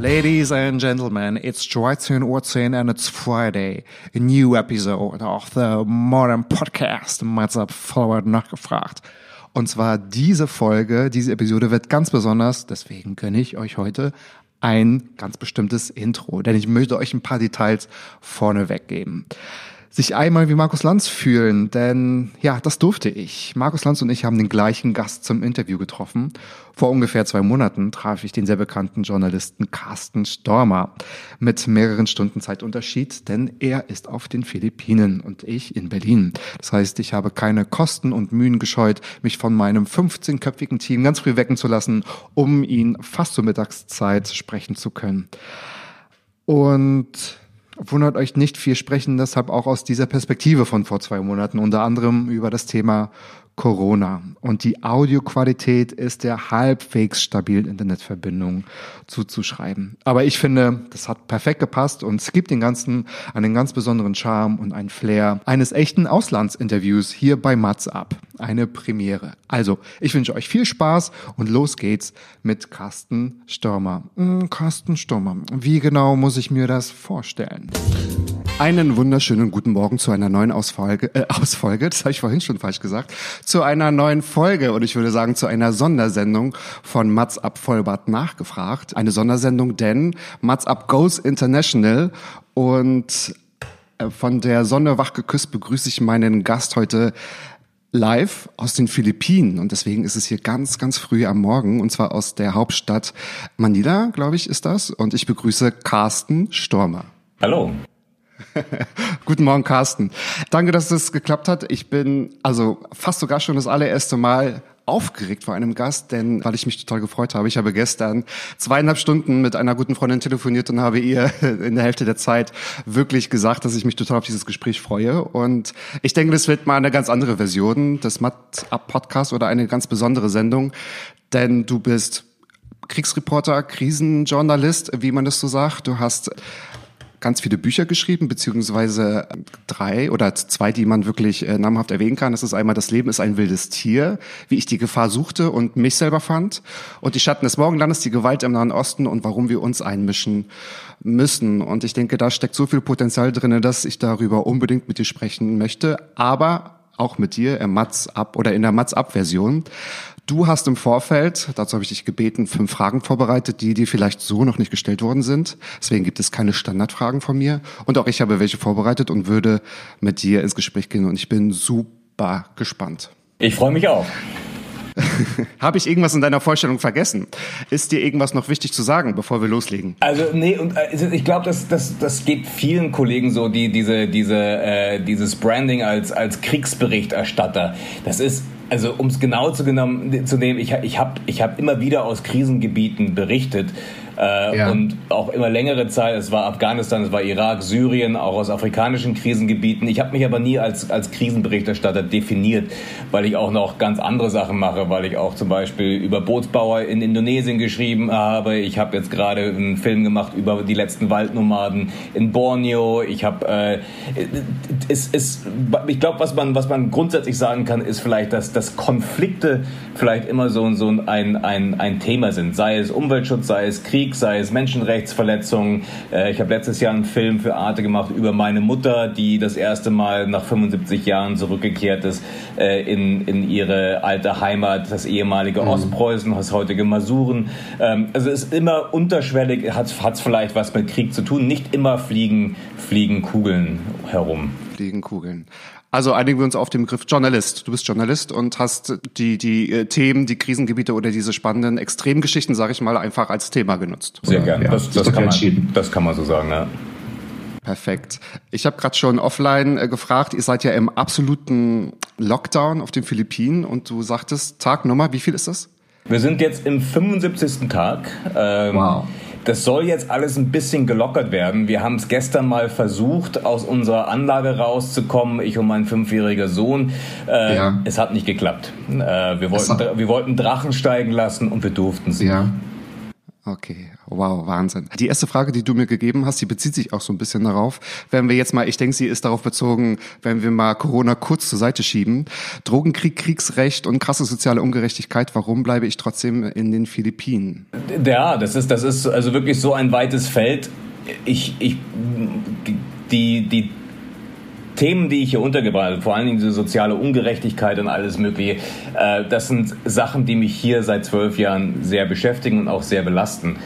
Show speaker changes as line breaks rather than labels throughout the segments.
Ladies and gentlemen, it's 13 Uhr 10 and it's Friday. A new episode of the Modern Podcast. Mats up Forward nachgefragt. Und zwar diese Folge, diese Episode wird ganz besonders, deswegen gönne ich euch heute ein ganz bestimmtes Intro, denn ich möchte euch ein paar Details vorneweg geben sich einmal wie Markus Lanz fühlen, denn ja, das durfte ich. Markus Lanz und ich haben den gleichen Gast zum Interview getroffen. Vor ungefähr zwei Monaten traf ich den sehr bekannten Journalisten Carsten Stormer mit mehreren Stunden Zeitunterschied, denn er ist auf den Philippinen und ich in Berlin. Das heißt, ich habe keine Kosten und Mühen gescheut, mich von meinem 15-köpfigen Team ganz früh wecken zu lassen, um ihn fast zur Mittagszeit sprechen zu können. Und wundert euch nicht, wir sprechen deshalb auch aus dieser Perspektive von vor zwei Monaten, unter anderem über das Thema Corona. Und die Audioqualität ist der halbwegs stabilen Internetverbindung zuzuschreiben. Aber ich finde, das hat perfekt gepasst und es gibt den Ganzen einen ganz besonderen Charme und einen Flair eines echten Auslandsinterviews hier bei Mats ab. Eine Premiere. Also, ich wünsche euch viel Spaß und los geht's mit Carsten Stürmer. Hm, Carsten Stürmer. Wie genau muss ich mir das vorstellen? Einen wunderschönen guten Morgen zu einer neuen Ausfolge, äh, Ausfolge, das habe ich vorhin schon falsch gesagt, zu einer neuen Folge und ich würde sagen zu einer Sondersendung von Mats Up Vollbart nachgefragt. Eine Sondersendung, denn Mats Up Goes International und äh, von der Sonne wach geküsst begrüße ich meinen Gast heute live aus den Philippinen und deswegen ist es hier ganz, ganz früh am Morgen und zwar aus der Hauptstadt Manila, glaube ich, ist das und ich begrüße Carsten Stormer.
Hallo.
Guten Morgen, Carsten. Danke, dass es geklappt hat. Ich bin also fast sogar schon das allererste Mal aufgeregt vor einem Gast, denn weil ich mich total gefreut habe. Ich habe gestern zweieinhalb Stunden mit einer guten Freundin telefoniert und habe ihr in der Hälfte der Zeit wirklich gesagt, dass ich mich total auf dieses Gespräch freue. Und ich denke, das wird mal eine ganz andere Version des Mat Up Podcast oder eine ganz besondere Sendung, denn du bist Kriegsreporter, Krisenjournalist, wie man das so sagt. Du hast ganz viele Bücher geschrieben, beziehungsweise drei oder zwei, die man wirklich äh, namhaft erwähnen kann. Das ist einmal Das Leben ist ein wildes Tier, wie ich die Gefahr suchte und mich selber fand. Und die Schatten des Morgenlandes, die Gewalt im Nahen Osten und warum wir uns einmischen müssen. Und ich denke, da steckt so viel Potenzial drinne, dass ich darüber unbedingt mit dir sprechen möchte. Aber auch mit dir im Mats Up oder in der Mats Up Version. Du hast im Vorfeld, dazu habe ich dich gebeten, fünf Fragen vorbereitet, die dir vielleicht so noch nicht gestellt worden sind. Deswegen gibt es keine Standardfragen von mir. Und auch ich habe welche vorbereitet und würde mit dir ins Gespräch gehen. Und ich bin super gespannt.
Ich freue mich auch.
Habe ich irgendwas in deiner Vorstellung vergessen? Ist dir irgendwas noch wichtig zu sagen, bevor wir loslegen?
Also nee, und also ich glaube, das, das, das geht vielen Kollegen so, die diese, diese, äh, dieses Branding als, als Kriegsberichterstatter. Das ist also um es genau zu, genommen, zu nehmen, ich, ich habe ich hab immer wieder aus Krisengebieten berichtet äh, ja. und auch immer längere Zeit. Es war Afghanistan, es war Irak, Syrien, auch aus afrikanischen Krisengebieten. Ich habe mich aber nie als, als Krisenberichterstatter definiert, weil ich auch noch ganz andere Sachen mache, weil ich auch zum Beispiel über Bootsbauer in Indonesien geschrieben habe. Ich habe jetzt gerade einen Film gemacht über die letzten Waldnomaden in Borneo. Ich habe, äh, es, es, ich glaube, was man, was man grundsätzlich sagen kann, ist vielleicht, dass, dass Konflikte vielleicht immer so, so ein, ein, ein Thema sind. Sei es Umweltschutz, sei es Krieg, sei es Menschenrechtsverletzungen. Äh, ich habe letztes Jahr einen Film für Arte gemacht über meine Mutter, die das erste Mal nach 75 Jahren zurückgekehrt ist äh, in, in ihre alte Heimat, das ehemalige mhm. Ostpreußen, das heutige Masuren. Ähm, also es ist immer unterschwellig, hat es vielleicht was mit Krieg zu tun. Nicht immer fliegen, fliegen Kugeln herum.
Fliegen Kugeln. Also einigen wir uns auf den Begriff Journalist. Du bist Journalist und hast die, die äh, Themen, die Krisengebiete oder diese spannenden Extremgeschichten, sage ich mal, einfach als Thema genutzt.
Sehr gerne. Ja, das, das, das, kann man, das kann man so sagen, ja.
Perfekt. Ich habe gerade schon offline äh, gefragt, ihr seid ja im absoluten Lockdown auf den Philippinen und du sagtest, Tagnummer, wie viel ist das?
Wir sind jetzt im 75. Tag. Ähm, wow. Das soll jetzt alles ein bisschen gelockert werden. Wir haben es gestern mal versucht, aus unserer Anlage rauszukommen, ich und mein fünfjähriger Sohn. Äh, ja. Es hat nicht geklappt. Äh, wir, wollten, wir wollten Drachen steigen lassen und wir durften es.
Ja. Okay, wow, Wahnsinn. Die erste Frage, die du mir gegeben hast, die bezieht sich auch so ein bisschen darauf. Wenn wir jetzt mal, ich denke, sie ist darauf bezogen, wenn wir mal Corona kurz zur Seite schieben. Drogenkrieg, Kriegsrecht und krasse soziale Ungerechtigkeit, warum bleibe ich trotzdem in den Philippinen?
Ja, das ist, das ist also wirklich so ein weites Feld. Ich, ich, die, die Themen, die ich hier untergebracht habe, vor allen Dingen diese soziale Ungerechtigkeit und alles Mögliche, äh, das sind Sachen, die mich hier seit zwölf Jahren sehr beschäftigen und auch sehr belasten.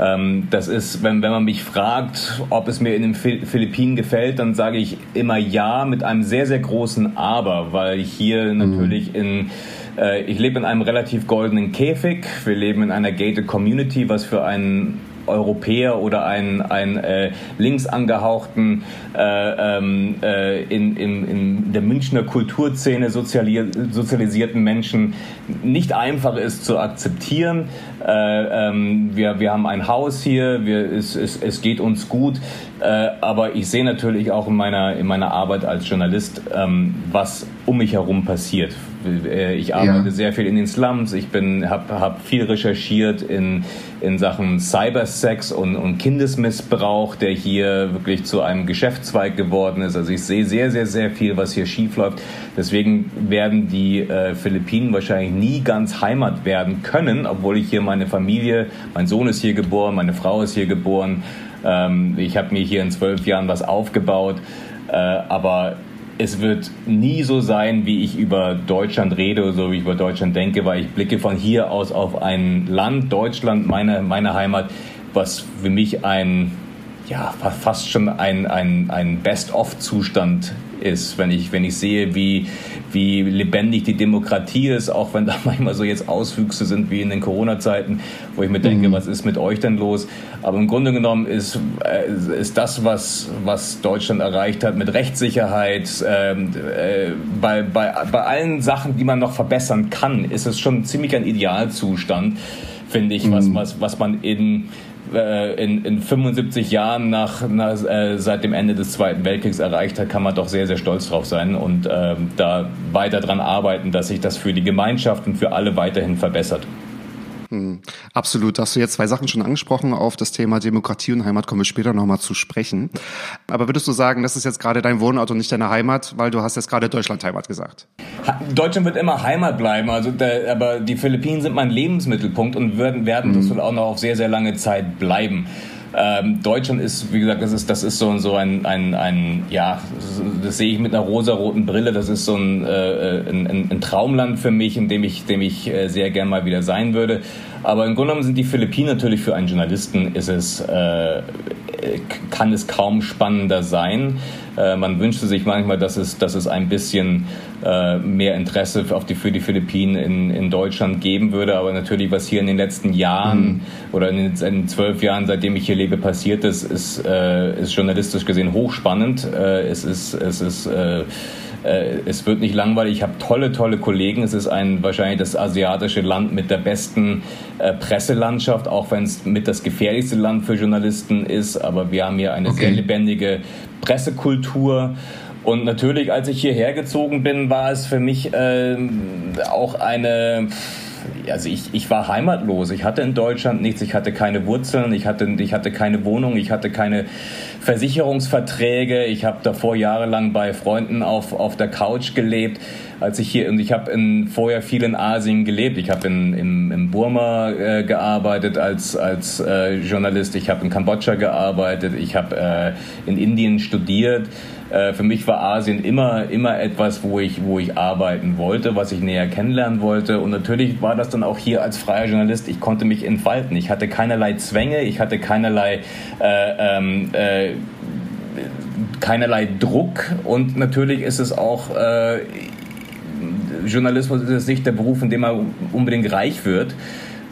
Ähm, das ist, wenn, wenn man mich fragt, ob es mir in den Philippinen gefällt, dann sage ich immer ja mit einem sehr, sehr großen Aber, weil ich hier mhm. natürlich in äh, ich lebe in einem relativ goldenen Käfig. Wir leben in einer gated Community, was für einen Europäer oder einen, einen äh, links angehauchten, äh, ähm, äh, in, in, in der Münchner Kulturszene soziali sozialisierten Menschen nicht einfach ist zu akzeptieren. Äh, ähm, wir, wir haben ein Haus hier, wir, es, es, es geht uns gut, äh, aber ich sehe natürlich auch in meiner, in meiner Arbeit als Journalist, ähm, was um mich herum passiert äh, ich arbeite ja. sehr viel in den Slums. Ich habe hab viel recherchiert in, in Sachen Cybersex und, und Kindesmissbrauch, der hier wirklich zu einem Geschäftszweig geworden ist. Also ich sehe sehr, sehr, sehr viel, was hier schief läuft. Deswegen werden die äh, Philippinen wahrscheinlich nie ganz Heimat werden können, obwohl ich hier meine Familie, mein Sohn ist hier geboren, meine Frau ist hier geboren. Ähm, ich habe mir hier in zwölf Jahren was aufgebaut. Äh, aber es wird nie so sein, wie ich über Deutschland rede oder so wie ich über Deutschland denke, weil ich blicke von hier aus auf ein Land, Deutschland, meine, meine Heimat, was für mich ein, ja, fast schon ein, ein, ein Best-of-Zustand ist, wenn ich, wenn ich sehe, wie, wie lebendig die Demokratie ist, auch wenn da manchmal so jetzt Auswüchse sind wie in den Corona-Zeiten, wo ich mir denke, mhm. was ist mit euch denn los? Aber im Grunde genommen ist, äh, ist das, was, was Deutschland erreicht hat mit Rechtssicherheit, ähm, äh, bei, bei, bei allen Sachen, die man noch verbessern kann, ist es schon ziemlich ein Idealzustand, finde ich, mhm. was, was, was man in äh, in, in 75 Jahren nach, nach äh, seit dem Ende des Zweiten Weltkriegs erreicht hat, kann man doch sehr, sehr stolz drauf sein und äh, da weiter dran arbeiten, dass sich das für die Gemeinschaft und für alle weiterhin verbessert.
Hm, absolut. Hast du jetzt zwei Sachen schon angesprochen. Auf das Thema Demokratie und Heimat kommen wir später nochmal zu sprechen. Aber würdest du sagen, das ist jetzt gerade dein Wohnort und nicht deine Heimat, weil du hast jetzt gerade Deutschland Heimat gesagt?
Deutschland wird immer Heimat bleiben. Also der, aber die Philippinen sind mein Lebensmittelpunkt und werden, werden mhm. das wohl auch noch auf sehr, sehr lange Zeit bleiben. Ähm, Deutschland ist, wie gesagt, das ist, das ist so, so ein, ein, ein, ja, das sehe ich mit einer rosaroten Brille. Das ist so ein, äh, ein, ein Traumland für mich, in dem ich, dem ich äh, sehr gern mal wieder sein würde. Aber im Grunde genommen sind die Philippinen natürlich für einen Journalisten ist es, äh, kann es kaum spannender sein. Äh, man wünschte sich manchmal, dass es, dass es ein bisschen äh, mehr Interesse auf die, für die Philippinen in, in Deutschland geben würde. Aber natürlich, was hier in den letzten Jahren mhm. oder in den, zwölf Jahren, seitdem ich hier lebe, passiert ist, ist, äh, ist journalistisch gesehen hochspannend. Äh, es ist, es ist äh, äh, es wird nicht langweilig. Ich habe tolle, tolle Kollegen. Es ist ein wahrscheinlich das asiatische Land mit der besten äh, Presselandschaft, auch wenn es mit das gefährlichste Land für Journalisten ist. Aber wir haben hier eine okay. sehr lebendige Pressekultur. Und natürlich, als ich hierher gezogen bin, war es für mich äh, auch eine also ich, ich war heimatlos. Ich hatte in Deutschland nichts. Ich hatte keine Wurzeln. Ich hatte, ich hatte keine Wohnung. Ich hatte keine Versicherungsverträge. Ich habe davor jahrelang bei Freunden auf, auf der Couch gelebt. Als ich hier, und ich habe vorher viel in Asien gelebt. Ich habe in, in, in Burma äh, gearbeitet als, als äh, Journalist. Ich habe in Kambodscha gearbeitet. Ich habe äh, in Indien studiert. Äh, für mich war Asien immer, immer etwas, wo ich, wo ich arbeiten wollte, was ich näher kennenlernen wollte. Und natürlich war das dann auch hier als freier Journalist, ich konnte mich entfalten. Ich hatte keinerlei Zwänge, ich hatte keinerlei, äh, ähm, äh, keinerlei Druck. Und natürlich ist es auch, äh, Journalismus ist nicht der Beruf, in dem man unbedingt reich wird.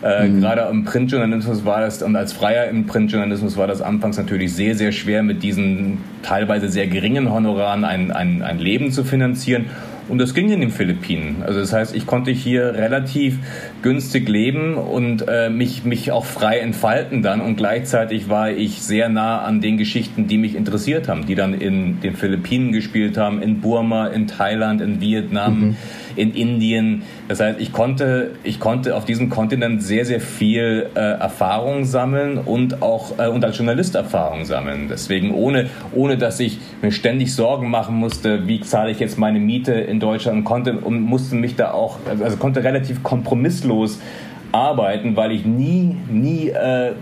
Äh, mhm. Gerade im Printjournalismus war das, und als Freier im Printjournalismus war das anfangs natürlich sehr, sehr schwer, mit diesen teilweise sehr geringen Honoraren ein, ein, ein Leben zu finanzieren. Und das ging in den Philippinen. Also das heißt, ich konnte hier relativ günstig leben und äh, mich, mich auch frei entfalten dann. Und gleichzeitig war ich sehr nah an den Geschichten, die mich interessiert haben, die dann in den Philippinen gespielt haben, in Burma, in Thailand, in Vietnam. Mhm in Indien. Das heißt, ich konnte, ich konnte auf diesem Kontinent sehr, sehr viel äh, Erfahrung sammeln und auch äh, und als Journalist Erfahrung sammeln. Deswegen ohne, ohne dass ich mir ständig Sorgen machen musste, wie zahle ich jetzt meine Miete in Deutschland konnte und musste mich da auch, also konnte relativ kompromisslos arbeiten, weil ich nie, nie äh,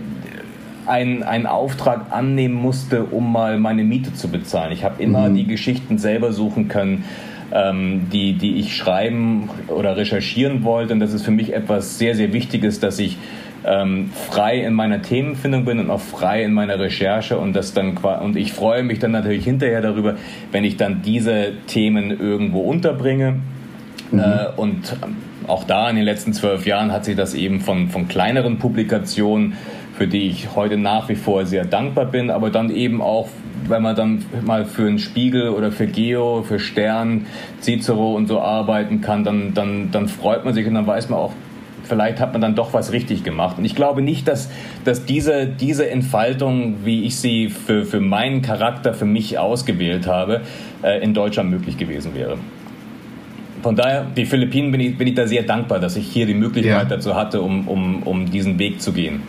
einen, einen Auftrag annehmen musste, um mal meine Miete zu bezahlen. Ich habe immer mhm. die Geschichten selber suchen können ähm, die, die ich schreiben oder recherchieren wollte. Und das ist für mich etwas sehr, sehr Wichtiges, dass ich ähm, frei in meiner Themenfindung bin und auch frei in meiner Recherche und das dann und ich freue mich dann natürlich hinterher darüber, wenn ich dann diese Themen irgendwo unterbringe. Mhm. Äh, und auch da in den letzten zwölf Jahren hat sich das eben von, von kleineren Publikationen, für die ich heute nach wie vor sehr dankbar bin, aber dann eben auch wenn man dann mal für einen Spiegel oder für Geo, für Stern, Cicero und so arbeiten kann, dann, dann, dann freut man sich und dann weiß man auch, vielleicht hat man dann doch was richtig gemacht. Und ich glaube nicht, dass, dass diese, diese Entfaltung, wie ich sie für, für meinen Charakter, für mich ausgewählt habe, äh, in Deutschland möglich gewesen wäre. Von daher, die Philippinen bin ich, bin ich da sehr dankbar, dass ich hier die Möglichkeit ja. dazu hatte, um, um, um diesen Weg zu gehen.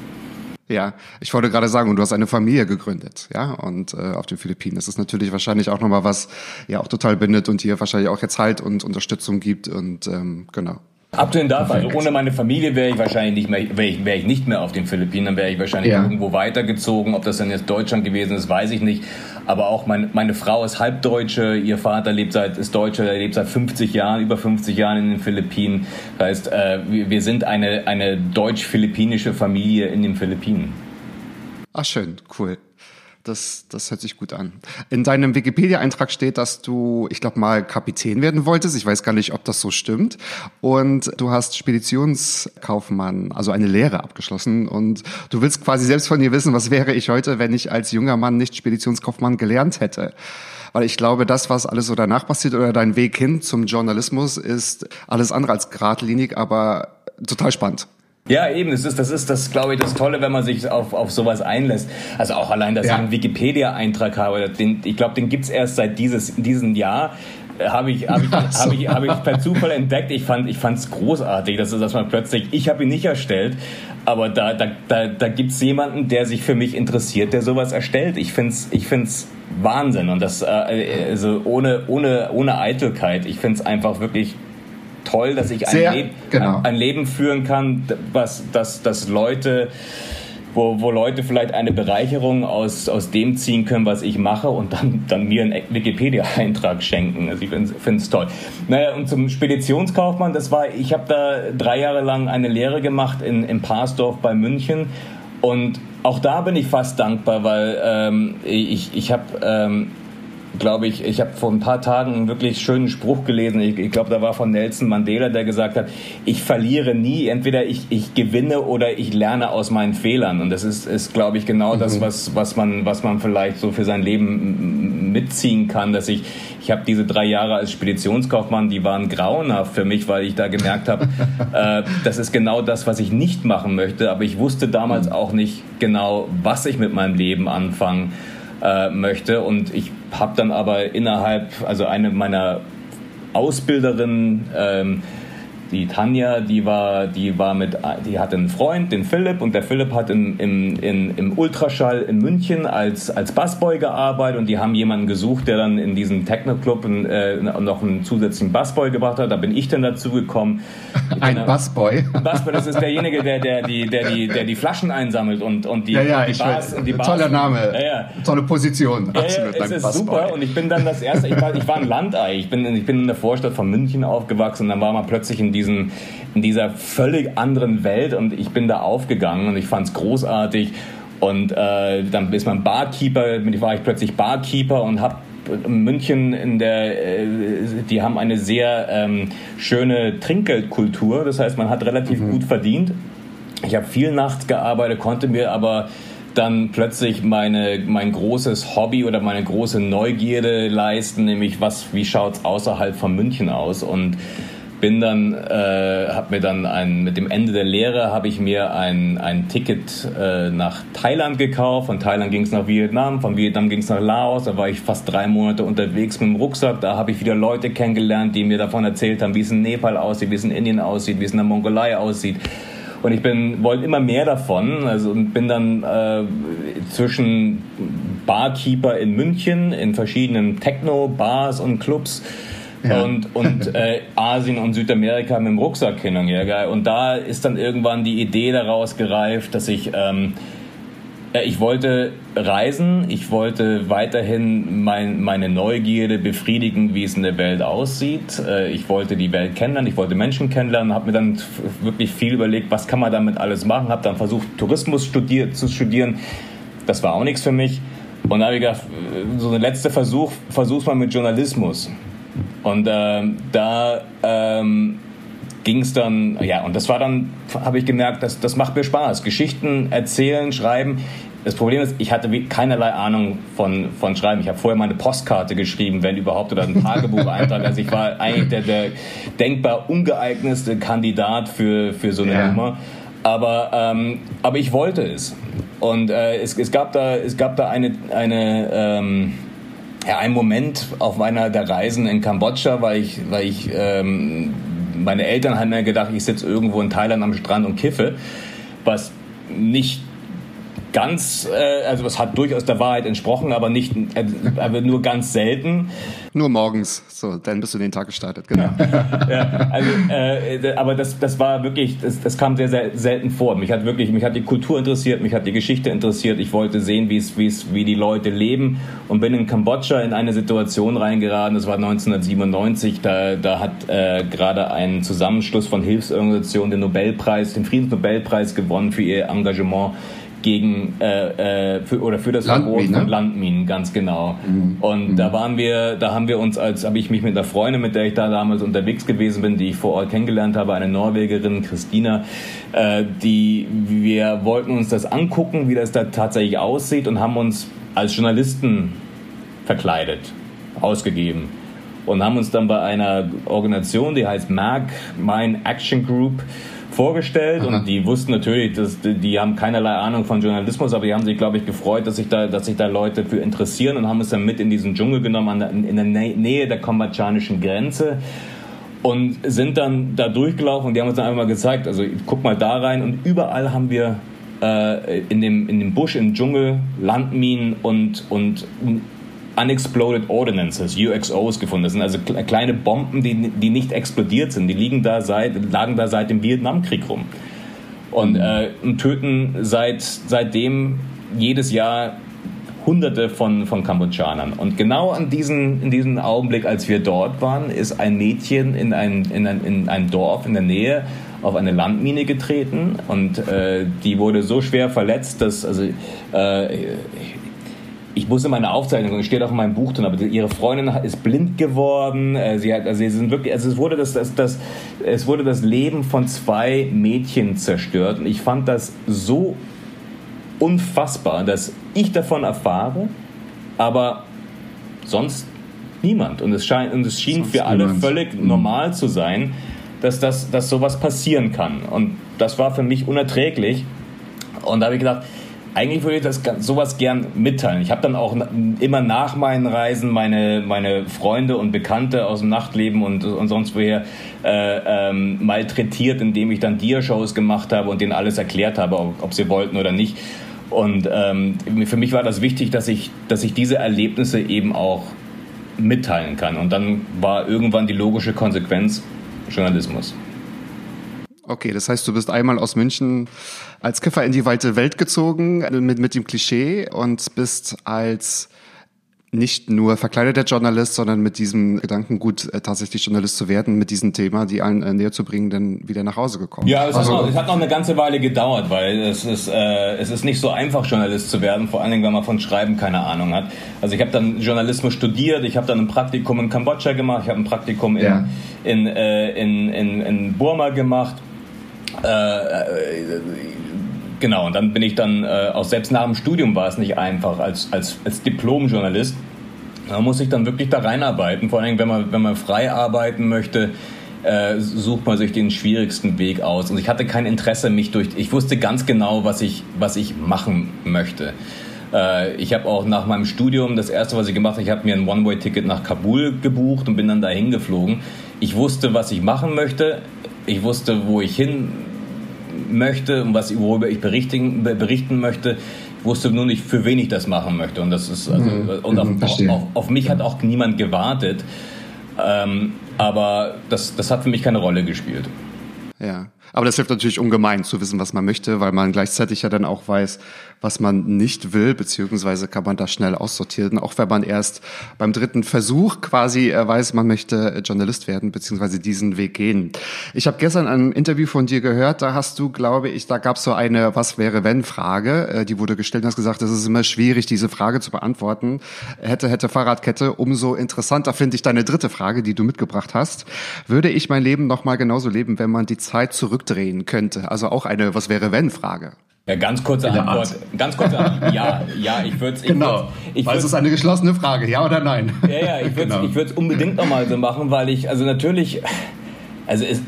Ja, ich wollte gerade sagen, du hast eine Familie gegründet, ja, und äh, auf den Philippinen. Das ist natürlich wahrscheinlich auch nochmal was, ja, auch total bindet und dir wahrscheinlich auch jetzt Halt und Unterstützung gibt und ähm, genau.
Abgesehen davon, also ohne meine Familie wäre ich wahrscheinlich nicht mehr, wäre ich, wär ich nicht mehr auf den Philippinen, dann wäre ich wahrscheinlich ja. irgendwo weitergezogen. Ob das dann jetzt Deutschland gewesen ist, weiß ich nicht. Aber auch mein, meine Frau ist Halbdeutsche, ihr Vater lebt seit, ist Deutscher, er lebt seit 50 Jahren, über 50 Jahren in den Philippinen. Das heißt, äh, wir sind eine, eine deutsch-philippinische Familie in den Philippinen.
Ach schön, cool. Das, das hört sich gut an. In deinem Wikipedia-Eintrag steht, dass du, ich glaube mal, Kapitän werden wolltest. Ich weiß gar nicht, ob das so stimmt. Und du hast Speditionskaufmann, also eine Lehre abgeschlossen. Und du willst quasi selbst von dir wissen, was wäre ich heute, wenn ich als junger Mann nicht Speditionskaufmann gelernt hätte. Weil ich glaube, das, was alles so danach passiert oder dein Weg hin zum Journalismus, ist alles andere als geradlinig, aber total spannend.
Ja, eben, das ist, das ist das, glaube ich, das Tolle, wenn man sich auf, auf sowas einlässt. Also auch allein, dass ja. ich einen Wikipedia-Eintrag habe, den, ich glaube, den gibt's erst seit dieses, diesem Jahr habe ich, hab ich, hab ich, hab ich per Zufall entdeckt. Ich fand ich großartig, dass, dass man plötzlich, ich habe ihn nicht erstellt, aber da, da, da, da gibt es jemanden, der sich für mich interessiert, der sowas erstellt. Ich finde es ich find's Wahnsinn und das äh, also ohne, ohne, ohne Eitelkeit. Ich finde es einfach wirklich toll, dass ich ein, Sehr, Leb genau. ein, ein, Leben führen kann, was, dass, dass Leute, wo, wo Leute vielleicht eine Bereicherung aus, aus dem ziehen können, was ich mache und dann, dann mir einen Wikipedia-Eintrag schenken. Also ich finde es toll. Naja, und zum Speditionskaufmann, das war, ich habe da drei Jahre lang eine Lehre gemacht in, in Parsdorf bei München und auch da bin ich fast dankbar, weil ähm, ich, ich habe ähm, glaube ich, ich habe vor ein paar Tagen einen wirklich schönen Spruch gelesen. Ich, ich glaube, da war von Nelson Mandela, der gesagt hat, ich verliere nie, entweder ich, ich gewinne oder ich lerne aus meinen Fehlern. Und das ist, ist glaube ich, genau mhm. das, was, was, man, was man vielleicht so für sein Leben mitziehen kann, dass ich, ich habe diese drei Jahre als Speditionskaufmann, die waren grauenhaft für mich, weil ich da gemerkt habe, äh, das ist genau das, was ich nicht machen möchte. Aber ich wusste damals mhm. auch nicht genau, was ich mit meinem Leben anfangen äh, möchte. Und ich habe dann aber innerhalb, also eine meiner Ausbilderinnen, ähm, die Tanja, die war, die war mit, die hatte einen Freund, den Philipp, und der Philipp hat im, im, in, im Ultraschall in München als, als Bassboy gearbeitet und die haben jemanden gesucht, der dann in diesen Techno-Club äh, noch einen zusätzlichen Bassboy gebracht hat. Da bin ich dann dazu gekommen.
Ein Bassboy?
Bassboy, das ist derjenige, der, der, die, der, die, der die Flaschen einsammelt und, und die,
ja, ja,
die
Bars. Und die Bars Toller Name, ja, ja. tolle Position.
Ja, Absolut, ja, es ist Bassboy. super und ich bin dann das erste, ich war, ich war ein Landei, ich bin, ich bin in der Vorstadt von München aufgewachsen und dann war man plötzlich in die diesem, in dieser völlig anderen Welt und ich bin da aufgegangen und ich fand es großartig. Und äh, dann ist man Barkeeper, war ich plötzlich Barkeeper und habe München in der, äh, die haben eine sehr ähm, schöne Trinkgeldkultur. Das heißt, man hat relativ mhm. gut verdient. Ich habe viel nachts gearbeitet, konnte mir aber dann plötzlich meine, mein großes Hobby oder meine große Neugierde leisten, nämlich was, wie schaut's außerhalb von München aus und bin dann, äh, habe mir dann ein, mit dem Ende der Lehre habe ich mir ein, ein Ticket äh, nach Thailand gekauft. Von Thailand ging es nach Vietnam, von Vietnam ging es nach Laos. Da war ich fast drei Monate unterwegs mit dem Rucksack. Da habe ich wieder Leute kennengelernt, die mir davon erzählt haben, wie es in Nepal aussieht, wie es in Indien aussieht, wie es in der Mongolei aussieht. Und ich bin wollte immer mehr davon, also und bin dann äh, zwischen Barkeeper in München in verschiedenen Techno-Bars und Clubs und, und äh, Asien und Südamerika mit dem Rucksack hin und her. Und da ist dann irgendwann die Idee daraus gereift, dass ich ähm, ich wollte reisen, ich wollte weiterhin mein, meine Neugierde befriedigen, wie es in der Welt aussieht. Äh, ich wollte die Welt kennenlernen, ich wollte Menschen kennenlernen, habe mir dann wirklich viel überlegt, was kann man damit alles machen, habe dann versucht, Tourismus studier zu studieren. Das war auch nichts für mich. Und da habe ich gedacht, so ein letzter Versuch, versuch's mal mit Journalismus. Und äh, da ähm, ging es dann, ja, und das war dann, habe ich gemerkt, das, das macht mir Spaß. Geschichten erzählen, schreiben. Das Problem ist, ich hatte keinerlei Ahnung von, von Schreiben. Ich habe vorher mal eine Postkarte geschrieben, wenn überhaupt, oder ein Tagebucheintrag. Also ich war eigentlich der, der denkbar ungeeignetste Kandidat für, für so eine ja. Nummer. Aber, ähm, aber ich wollte es. Und äh, es, es, gab da, es gab da eine, eine ähm, ja, einen Moment auf meiner der Reisen in Kambodscha, weil ich, weil ich ähm, meine Eltern haben mir gedacht, ich sitze irgendwo in Thailand am Strand und kiffe, was nicht ganz, äh, also es hat durchaus der Wahrheit entsprochen, aber nicht, äh, aber nur ganz selten.
Nur morgens, so, dann bist du den Tag gestartet, genau.
ja, also, äh, aber das, das war wirklich, das, das kam sehr, sehr selten vor. Mich hat wirklich, mich hat die Kultur interessiert, mich hat die Geschichte interessiert. Ich wollte sehen, wie es, wie es, wie die Leute leben und bin in Kambodscha in eine Situation reingeraten. Das war 1997. Da, da hat äh, gerade ein Zusammenschluss von Hilfsorganisationen den Nobelpreis, den Friedensnobelpreis gewonnen für ihr Engagement gegen äh, äh, für, oder für das Verbot von Landminen, ganz genau. Mhm. Und mhm. da waren wir, da haben wir uns als, habe ich mich mit einer Freundin, mit der ich da damals unterwegs gewesen bin, die ich vor Ort kennengelernt habe, eine Norwegerin, Christina, äh, die wir wollten uns das angucken, wie das da tatsächlich aussieht und haben uns als Journalisten verkleidet, ausgegeben und haben uns dann bei einer Organisation, die heißt MAG, Mine Action Group, vorgestellt Aha. und die wussten natürlich, dass die haben keinerlei Ahnung von Journalismus, aber die haben sich, glaube ich, gefreut, dass sich da, dass sich da Leute für interessieren und haben es dann mit in diesen Dschungel genommen, der, in der Nähe der kambodschanischen Grenze und sind dann da durchgelaufen und die haben uns dann einfach mal gezeigt, also guck mal da rein und überall haben wir äh, in, dem, in dem Busch, im Dschungel Landminen und, und Unexploded Ordinances, UXOs gefunden. Das sind also kleine Bomben, die, die nicht explodiert sind. Die liegen da seit, lagen da seit dem Vietnamkrieg rum. Und, äh, und töten seit, seitdem jedes Jahr Hunderte von, von Kambodschanern. Und genau an diesen, in diesem Augenblick, als wir dort waren, ist ein Mädchen in ein, in ein, in ein Dorf in der Nähe auf eine Landmine getreten und äh, die wurde so schwer verletzt, dass also äh, ich musste meine Aufzeichnung, steht auch in meinem Buch drin, aber ihre Freundin ist blind geworden. Äh, sie hat, also sie sind wirklich, also es wurde das, das, das, es wurde das Leben von zwei Mädchen zerstört und ich fand das so unfassbar, dass ich davon erfahre, aber sonst niemand. Und es scheint, und es schien sonst für alle niemand. völlig mhm. normal zu sein, dass das, dass sowas passieren kann. Und das war für mich unerträglich. Und da habe ich gedacht, eigentlich würde ich das sowas gern mitteilen. Ich habe dann auch immer nach meinen Reisen meine, meine Freunde und Bekannte aus dem Nachtleben und, und sonst woher äh, ähm, malträtiert, indem ich dann Dia-Shows gemacht habe und denen alles erklärt habe, ob, ob sie wollten oder nicht. Und ähm, für mich war das wichtig, dass ich, dass ich diese Erlebnisse eben auch mitteilen kann. Und dann war irgendwann die logische Konsequenz Journalismus.
Okay, das heißt, du bist einmal aus München als Kiffer in die weite Welt gezogen mit, mit dem Klischee und bist als nicht nur verkleideter Journalist, sondern mit diesem Gedankengut äh, tatsächlich Journalist zu werden, mit diesem Thema, die allen äh, näher zu bringen, dann wieder nach Hause gekommen.
Ja, es, also, hat, noch, es hat noch eine ganze Weile gedauert, weil es ist, äh, es ist nicht so einfach, Journalist zu werden, vor allen Dingen, wenn man von Schreiben keine Ahnung hat. Also ich habe dann Journalismus studiert, ich habe dann ein Praktikum in Kambodscha gemacht, ich habe ein Praktikum in, ja. in, äh, in, in, in Burma gemacht äh, genau, und dann bin ich dann, äh, auch selbst nach dem Studium war es nicht einfach als, als, als Diplom-Journalist. Da muss ich dann wirklich da reinarbeiten, vor allem wenn man, wenn man frei arbeiten möchte. Äh, sucht man sich den schwierigsten Weg aus. Und ich hatte kein Interesse, mich durch. Ich wusste ganz genau, was ich, was ich machen möchte. Äh, ich habe auch nach meinem Studium das erste, was ich gemacht habe, ich habe mir ein One-Way-Ticket nach Kabul gebucht und bin dann dahin geflogen. Ich wusste, was ich machen möchte. Ich wusste, wo ich hin möchte und was, worüber ich berichten, berichten möchte. Ich wusste nur nicht, für wen ich das machen möchte. Und das ist also, mhm. und auf, mhm, auf, auf, mich hat auch niemand gewartet. Ähm, aber das, das hat für mich keine Rolle gespielt.
Ja. Aber das hilft natürlich ungemein zu wissen, was man möchte, weil man gleichzeitig ja dann auch weiß, was man nicht will, beziehungsweise kann man das schnell aussortieren, auch wenn man erst beim dritten Versuch quasi äh, weiß, man möchte Journalist werden, beziehungsweise diesen Weg gehen. Ich habe gestern ein Interview von dir gehört, da hast du, glaube ich, da gab es so eine Was wäre wenn Frage, äh, die wurde gestellt und hast gesagt, es ist immer schwierig, diese Frage zu beantworten. Hätte, hätte Fahrradkette, umso interessanter finde ich deine dritte Frage, die du mitgebracht hast. Würde ich mein Leben nochmal genauso leben, wenn man die Zeit zurückdrehen könnte? Also auch eine Was wäre wenn Frage.
Ja, ganz kurze Antwort. Ganz kurze Antwort. Ja, ja, ich würde es.
Genau. Ich weil es ist eine geschlossene Frage, ja oder nein?
Ja, ja, ich würde es genau. unbedingt nochmal so machen, weil ich, also natürlich. Also es,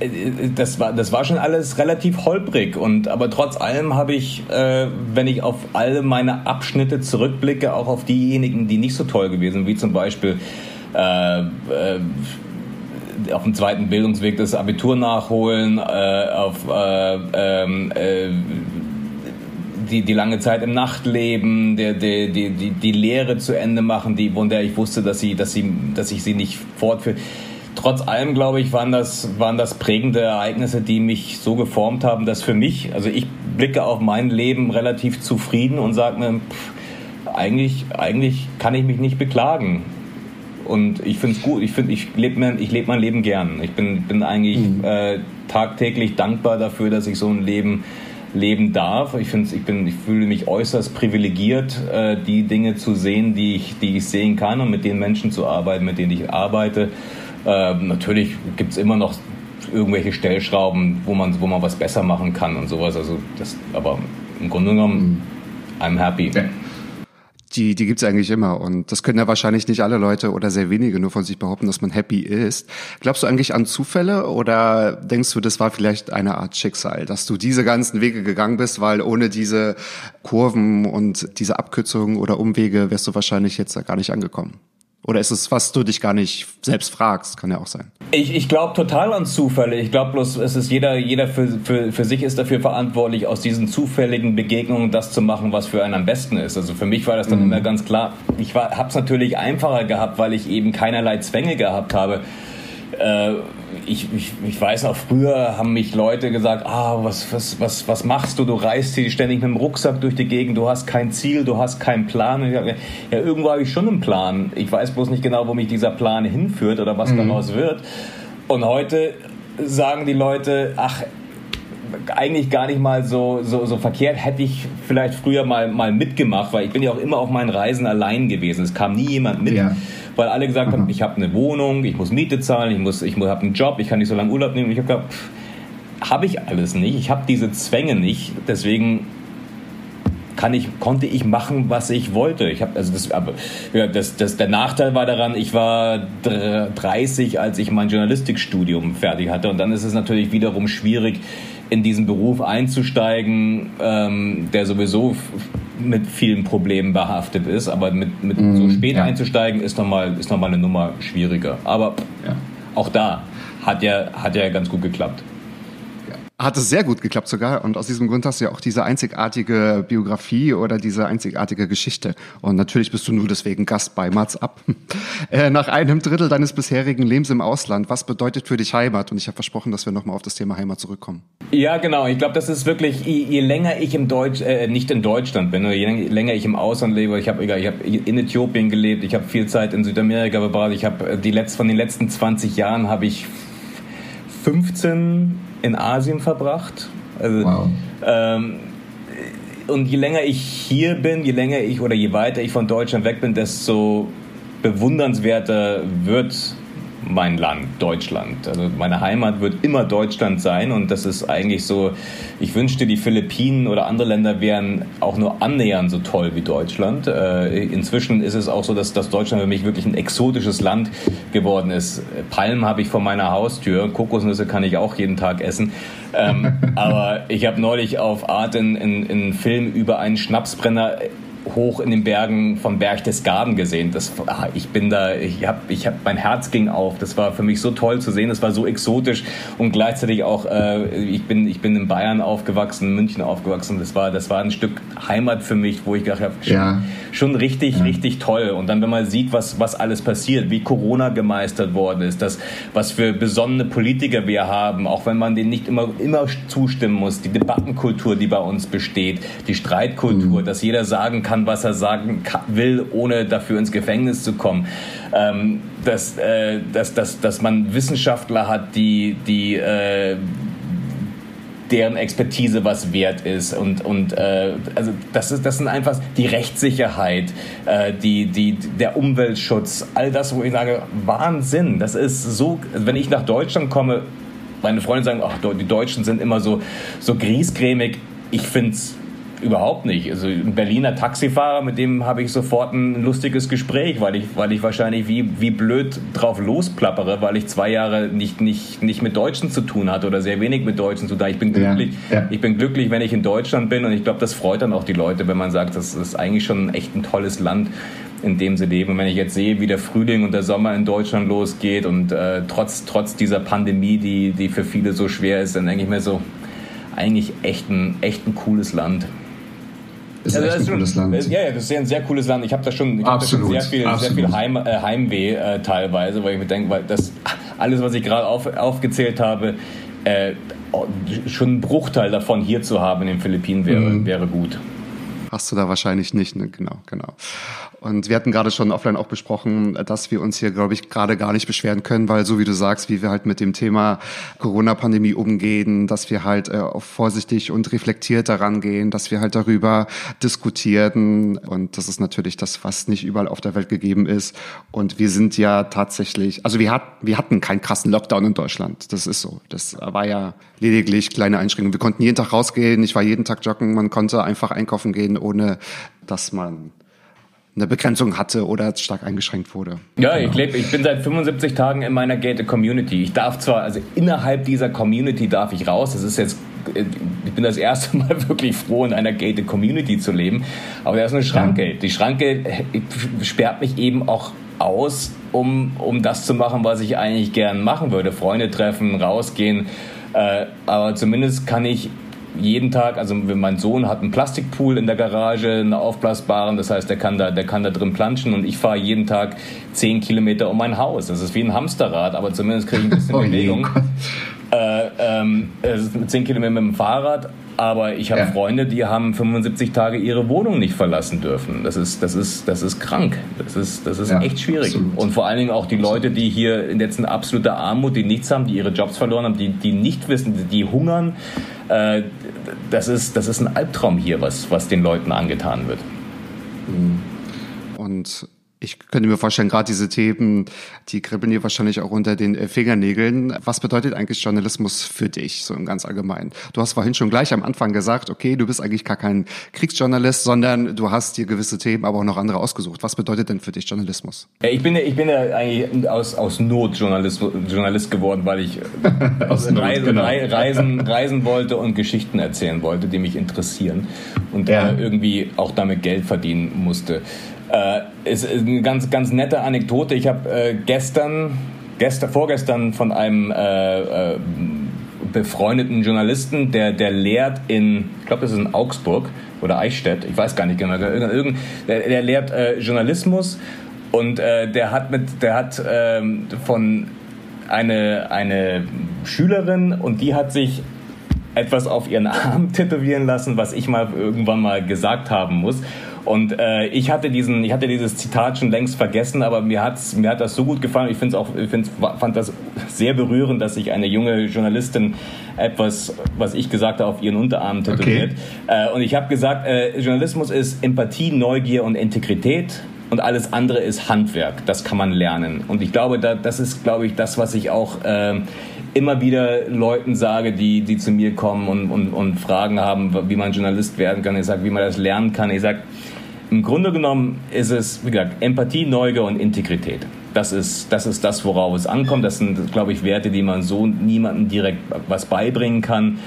das war das war schon alles relativ holprig und aber trotz allem habe ich, äh, wenn ich auf alle meine Abschnitte zurückblicke, auch auf diejenigen, die nicht so toll gewesen, sind, wie zum Beispiel äh, äh, auf dem zweiten Bildungsweg das Abitur nachholen, äh, auf äh, ähm, äh, die, die lange Zeit im Nachtleben, der, der, die, die, die Lehre zu Ende machen, die, von der ich wusste, dass, sie, dass, sie, dass ich sie nicht fortführe. Trotz allem, glaube ich, waren das, waren das prägende Ereignisse, die mich so geformt haben, dass für mich, also ich blicke auf mein Leben relativ zufrieden und sage mir, pff, eigentlich, eigentlich kann ich mich nicht beklagen. Und ich finde es gut, ich, find, ich lebe mein, leb mein Leben gern. Ich bin, bin eigentlich mhm. äh, tagtäglich dankbar dafür, dass ich so ein Leben leben darf. Ich, finde, ich, bin, ich fühle mich äußerst privilegiert, äh, die Dinge zu sehen, die ich, die ich sehen kann und mit den Menschen zu arbeiten, mit denen ich arbeite. Äh, natürlich gibt es immer noch irgendwelche Stellschrauben, wo man, wo man was besser machen kann und sowas. Also das, aber im Grunde genommen, mhm. I'm happy. Ja
die, die gibt's eigentlich immer. Und das können ja wahrscheinlich nicht alle Leute oder sehr wenige nur von sich behaupten, dass man happy ist. Glaubst du eigentlich an Zufälle oder denkst du, das war vielleicht eine Art Schicksal, dass du diese ganzen Wege gegangen bist, weil ohne diese Kurven und diese Abkürzungen oder Umwege wärst du wahrscheinlich jetzt gar nicht angekommen? Oder ist es, was du dich gar nicht selbst fragst? Kann ja auch sein.
Ich, ich glaube total an Zufälle. Ich glaube bloß, es ist jeder, jeder für, für, für sich ist dafür verantwortlich, aus diesen zufälligen Begegnungen das zu machen, was für einen am besten ist. Also für mich war das dann mhm. immer ganz klar. Ich habe es natürlich einfacher gehabt, weil ich eben keinerlei Zwänge gehabt habe. Äh, ich, ich, ich weiß auch, früher haben mich Leute gesagt, ah, was, was, was, was machst du? Du reist hier ständig mit dem Rucksack durch die Gegend, du hast kein Ziel, du hast keinen Plan. Ich, ja, irgendwo habe ich schon einen Plan. Ich weiß bloß nicht genau, wo mich dieser Plan hinführt oder was mhm. daraus wird. Und heute sagen die Leute, ach, eigentlich gar nicht mal so, so, so verkehrt. Hätte ich vielleicht früher mal, mal mitgemacht, weil ich bin ja auch immer auf meinen Reisen allein gewesen. Es kam nie jemand mit. Ja weil alle gesagt mhm. haben, ich habe eine Wohnung, ich muss Miete zahlen, ich, muss, ich habe einen Job, ich kann nicht so lange Urlaub nehmen. Und ich habe gesagt, habe ich alles nicht, ich habe diese Zwänge nicht, deswegen kann ich, konnte ich machen, was ich wollte. Ich habe also das, aber, ja, das, das, der Nachteil war daran, ich war 30, als ich mein Journalistikstudium fertig hatte und dann ist es natürlich wiederum schwierig, in diesen Beruf einzusteigen, ähm, der sowieso mit vielen Problemen behaftet ist, aber mit, mit mm, so spät ja. einzusteigen ist nochmal ist noch mal eine Nummer schwieriger. Aber ja. auch da hat ja, hat ja ganz gut geklappt
hat es sehr gut geklappt sogar. Und aus diesem Grund hast du ja auch diese einzigartige Biografie oder diese einzigartige Geschichte. Und natürlich bist du nur deswegen Gast bei Mats ab. Äh, nach einem Drittel deines bisherigen Lebens im Ausland, was bedeutet für dich Heimat? Und ich habe versprochen, dass wir nochmal auf das Thema Heimat zurückkommen.
Ja, genau. Ich glaube, das ist wirklich, je, je, länger ich im Deutsch, äh, nicht in Deutschland bin, je länger ich im Ausland lebe, ich habe hab in Äthiopien gelebt, ich habe viel Zeit in Südamerika verbracht, ich habe äh, die letzt, von den letzten 20 Jahren habe ich 15 in Asien verbracht. Also, wow. ähm, und je länger ich hier bin, je länger ich oder je weiter ich von Deutschland weg bin, desto bewundernswerter wird mein Land, Deutschland. Also meine Heimat wird immer Deutschland sein und das ist eigentlich so, ich wünschte, die Philippinen oder andere Länder wären auch nur annähernd so toll wie Deutschland. Äh, inzwischen ist es auch so, dass, dass Deutschland für mich wirklich ein exotisches Land geworden ist. Palmen habe ich vor meiner Haustür, Kokosnüsse kann ich auch jeden Tag essen. Ähm, aber ich habe neulich auf Art in, in, in Film über einen Schnapsbrenner hoch in den Bergen von Berchtesgaden gesehen. Das, ah, ich bin da, ich habe, ich hab, mein Herz ging auf. Das war für mich so toll zu sehen. Das war so exotisch und gleichzeitig auch, äh, ich bin, ich bin in Bayern aufgewachsen, in München aufgewachsen. Das war, das war ein Stück Heimat für mich, wo ich gedacht habe, schon, ja. schon richtig, ja. richtig toll. Und dann, wenn man sieht, was, was alles passiert, wie Corona gemeistert worden ist, das, was für besonnene Politiker wir haben, auch wenn man denen nicht immer, immer zustimmen muss, die Debattenkultur, die bei uns besteht, die Streitkultur, mhm. dass jeder sagen kann, kann, was er sagen will, ohne dafür ins Gefängnis zu kommen. Ähm, dass, äh, dass, dass, dass man Wissenschaftler hat, die, die äh, deren Expertise was wert ist und und äh, also das ist das sind einfach die Rechtssicherheit, äh, die die der Umweltschutz, all das, wo ich sage Wahnsinn. Das ist so, wenn ich nach Deutschland komme, meine Freunde sagen, ach, die Deutschen sind immer so so griesgrämig. Ich finde es Überhaupt nicht. Also ein Berliner Taxifahrer, mit dem habe ich sofort ein lustiges Gespräch, weil ich, weil ich wahrscheinlich wie, wie blöd drauf losplappere, weil ich zwei Jahre nicht, nicht, nicht mit Deutschen zu tun hatte oder sehr wenig mit Deutschen zu tun. Ich bin glücklich, ja, ja. ich bin glücklich, wenn ich in Deutschland bin und ich glaube, das freut dann auch die Leute, wenn man sagt, das ist eigentlich schon echt ein tolles Land in dem sie leben. Und wenn ich jetzt sehe, wie der Frühling und der Sommer in Deutschland losgeht und äh, trotz, trotz dieser Pandemie, die, die für viele so schwer ist, dann denke ich mir so, eigentlich echt ein, echt ein cooles Land.
Ist also echt ein cooles Land.
Ja, ja, das ist ein sehr cooles Land. Ich habe da schon, ich hab da schon sehr viel, sehr viel Heim, äh, Heimweh äh, teilweise, weil ich mir denke, weil das alles, was ich gerade auf, aufgezählt habe, äh, schon ein Bruchteil davon hier zu haben in den Philippinen wäre, mhm. wäre gut.
Hast du da wahrscheinlich nicht, ne? Genau, genau. Und wir hatten gerade schon offline auch besprochen, dass wir uns hier, glaube ich, gerade gar nicht beschweren können, weil so wie du sagst, wie wir halt mit dem Thema Corona-Pandemie umgehen, dass wir halt äh, vorsichtig und reflektiert daran gehen, dass wir halt darüber diskutieren. Und das ist natürlich das, was nicht überall auf der Welt gegeben ist. Und wir sind ja tatsächlich, also wir, hat, wir hatten keinen krassen Lockdown in Deutschland. Das ist so. Das war ja lediglich kleine Einschränkungen. Wir konnten jeden Tag rausgehen. Ich war jeden Tag joggen. Man konnte einfach einkaufen gehen, ohne dass man eine Begrenzung hatte oder stark eingeschränkt wurde.
Ja, ich lebe, ich bin seit 75 Tagen in meiner gated Community. Ich darf zwar, also innerhalb dieser Community darf ich raus. Das ist jetzt, ich bin das erste Mal wirklich froh, in einer gated Community zu leben. Aber da ist eine Schranke. Ja. Die Schranke sperrt mich eben auch aus, um, um das zu machen, was ich eigentlich gern machen würde. Freunde treffen, rausgehen. Äh, aber zumindest kann ich jeden Tag, also mein Sohn hat einen Plastikpool in der Garage, einen aufblasbaren, das heißt, der kann da, der kann da drin planschen und ich fahre jeden Tag zehn Kilometer um mein Haus. Das ist wie ein Hamsterrad, aber zumindest kriege ich ein bisschen oh Bewegung. Äh, ähm, es ist 10 Kilometer mit dem Fahrrad, aber ich habe ja. Freunde, die haben 75 Tage ihre Wohnung nicht verlassen dürfen. Das ist, das ist, das ist krank. Das ist, das ist ja, echt schwierig. Absolut. Und vor allen Dingen auch die Leute, die hier in jetzt eine absolute Armut, die nichts haben, die ihre Jobs verloren haben, die, die nicht wissen, die hungern. Äh, das, ist, das ist ein Albtraum hier, was, was den Leuten angetan wird.
Und ich könnte mir vorstellen, gerade diese Themen, die kribbeln dir wahrscheinlich auch unter den äh, Fingernägeln. Was bedeutet eigentlich Journalismus für dich, so im ganz allgemein? Du hast vorhin schon gleich am Anfang gesagt, okay, du bist eigentlich gar kein Kriegsjournalist, sondern du hast dir gewisse Themen, aber auch noch andere ausgesucht. Was bedeutet denn für dich Journalismus?
Ich bin, ich bin ja eigentlich aus, aus Not Journalist, Journalist geworden, weil ich aus Not, Reisen, genau. reisen, reisen wollte und Geschichten erzählen wollte, die mich interessieren und ja. äh, irgendwie auch damit Geld verdienen musste. Äh, ist eine ganz, ganz nette Anekdote. Ich habe äh, gestern, gestern, vorgestern von einem äh, äh, befreundeten Journalisten, der, der lehrt in, ich glaube, das ist in Augsburg oder Eichstätt, ich weiß gar nicht genau, irgend, der, der lehrt äh, Journalismus und äh, der hat mit, der hat ähm, von eine, eine Schülerin und die hat sich etwas auf ihren Arm tätowieren lassen, was ich mal irgendwann mal gesagt haben muss. Und äh, ich hatte diesen, ich hatte dieses Zitat schon längst vergessen, aber mir hat's, mir hat das so gut gefallen. Ich finde auch, ich find's, fand das sehr berührend, dass sich eine junge Journalistin etwas, was ich gesagt habe, auf ihren Unterarm tätowiert. Okay. Äh, und ich habe gesagt, äh, Journalismus ist Empathie, Neugier und Integrität. und alles andere ist Handwerk. Das kann man lernen. Und ich glaube, da, das ist, glaube ich, das, was ich auch äh, immer wieder Leuten sage, die, die zu mir kommen und, und, und Fragen haben, wie man Journalist werden kann. Ich sage, wie man das lernen kann. Ich sage, im Grunde genommen ist es, wie gesagt, Empathie, Neugier und Integrität. Das ist, das ist das, worauf es ankommt. Das sind, glaube ich, Werte, die man so niemandem direkt was beibringen kann.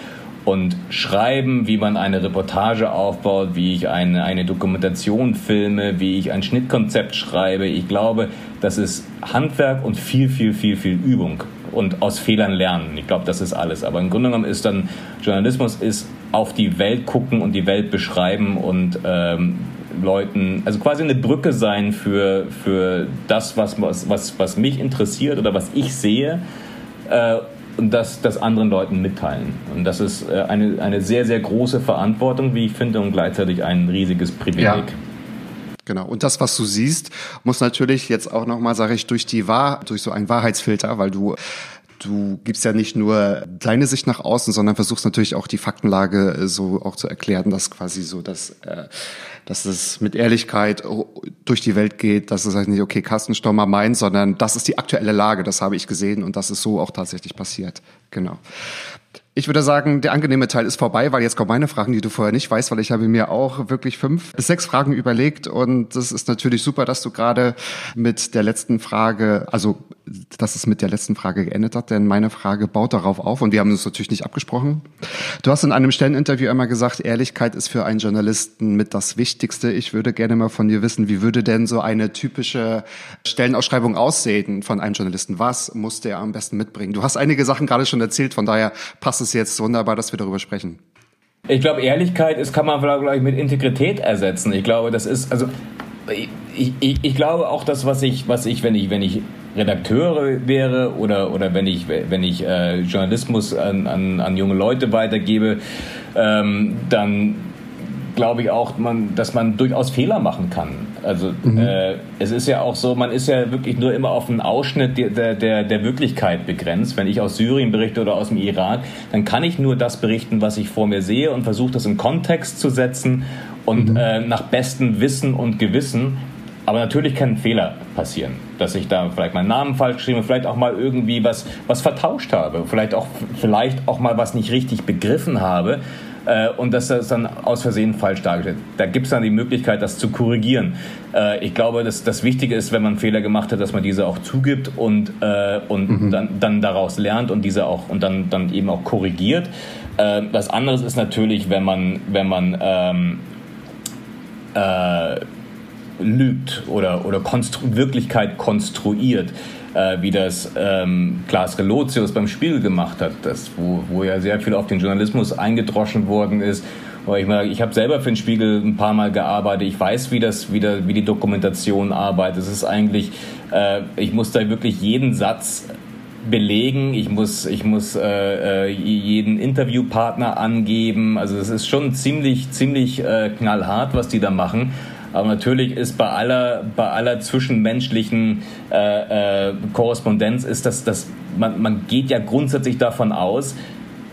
Und schreiben, wie man eine Reportage aufbaut, wie ich eine, eine Dokumentation filme, wie ich ein Schnittkonzept schreibe. Ich glaube, das ist Handwerk und viel, viel, viel, viel Übung und aus Fehlern lernen. Ich glaube, das ist alles. Aber im Grunde genommen ist dann Journalismus ist auf die Welt gucken und die Welt beschreiben und ähm, Leuten, also quasi eine Brücke sein für, für das, was, was, was mich interessiert oder was ich sehe. Äh, und das, das anderen Leuten mitteilen. Und das ist äh, eine, eine sehr, sehr große Verantwortung, wie ich finde, und gleichzeitig ein riesiges Privileg. Ja.
Genau. Und das, was du siehst, muss natürlich jetzt auch nochmal, sage ich, durch die Wahr, durch so einen Wahrheitsfilter, weil du du gibst ja nicht nur deine Sicht nach außen, sondern versuchst natürlich auch die Faktenlage äh, so auch zu erklären, dass quasi so, dass, äh, dass es mit Ehrlichkeit durch die Welt geht, dass es halt nicht, okay, Carsten Stormer meint, sondern das ist die aktuelle Lage, das habe ich gesehen und das ist so auch tatsächlich passiert. Genau. Ich würde sagen, der angenehme Teil ist vorbei, weil jetzt kommen meine Fragen, die du vorher nicht weißt, weil ich habe mir auch wirklich fünf bis sechs Fragen überlegt und das ist natürlich super, dass du gerade mit der letzten Frage, also dass es mit der letzten Frage geendet hat, denn meine Frage baut darauf auf und wir haben uns natürlich nicht abgesprochen. Du hast in einem Stelleninterview einmal gesagt, Ehrlichkeit ist für einen Journalisten mit das Wichtigste. Ich würde gerne mal von dir wissen, wie würde denn so eine typische Stellenausschreibung aussehen von einem Journalisten? Was muss der am besten mitbringen? Du hast einige Sachen gerade schon erzählt, von daher passt es es jetzt wunderbar, dass wir darüber sprechen.
Ich glaube, Ehrlichkeit ist, kann man vielleicht mit Integrität ersetzen. Ich glaube, das ist, also ich, ich, ich glaube auch das, was ich, was ich, wenn ich, wenn ich Redakteur wäre oder, oder wenn ich, wenn ich äh, Journalismus an, an, an junge Leute weitergebe, ähm, dann glaube ich auch, man, dass man durchaus Fehler machen kann. Also mhm. äh, es ist ja auch so, man ist ja wirklich nur immer auf einen Ausschnitt der, der, der Wirklichkeit begrenzt. Wenn ich aus Syrien berichte oder aus dem Irak, dann kann ich nur das berichten, was ich vor mir sehe und versuche das in Kontext zu setzen und mhm. äh, nach bestem Wissen und Gewissen. Aber natürlich kann ein Fehler passieren, dass ich da vielleicht meinen Namen falsch geschrieben habe, vielleicht auch mal irgendwie was, was vertauscht habe, vielleicht auch, vielleicht auch mal was nicht richtig begriffen habe äh, und das ist dann aus Versehen falsch dargestellt. Da gibt es dann die Möglichkeit, das zu korrigieren. Äh, ich glaube, dass das Wichtige ist, wenn man Fehler gemacht hat, dass man diese auch zugibt und, äh, und mhm. dann, dann daraus lernt und diese auch und dann, dann eben auch korrigiert. Äh, was anderes ist natürlich, wenn man, wenn man ähm, äh, lügt oder, oder konstru Wirklichkeit konstruiert äh, wie das ähm, Klaas Relotius beim Spiegel gemacht hat, das, wo, wo ja sehr viel auf den Journalismus eingedroschen worden ist. Aber ich, ich habe selber für den Spiegel ein paar Mal gearbeitet. Ich weiß, wie das, wie, der, wie die Dokumentation arbeitet. Es ist eigentlich, äh, ich muss da wirklich jeden Satz belegen. Ich muss, ich muss äh, äh jeden Interviewpartner angeben. Also es ist schon ziemlich, ziemlich äh, knallhart, was die da machen. Aber natürlich ist bei aller, bei aller zwischenmenschlichen äh, äh, Korrespondenz ist das, das man, man geht ja grundsätzlich davon aus,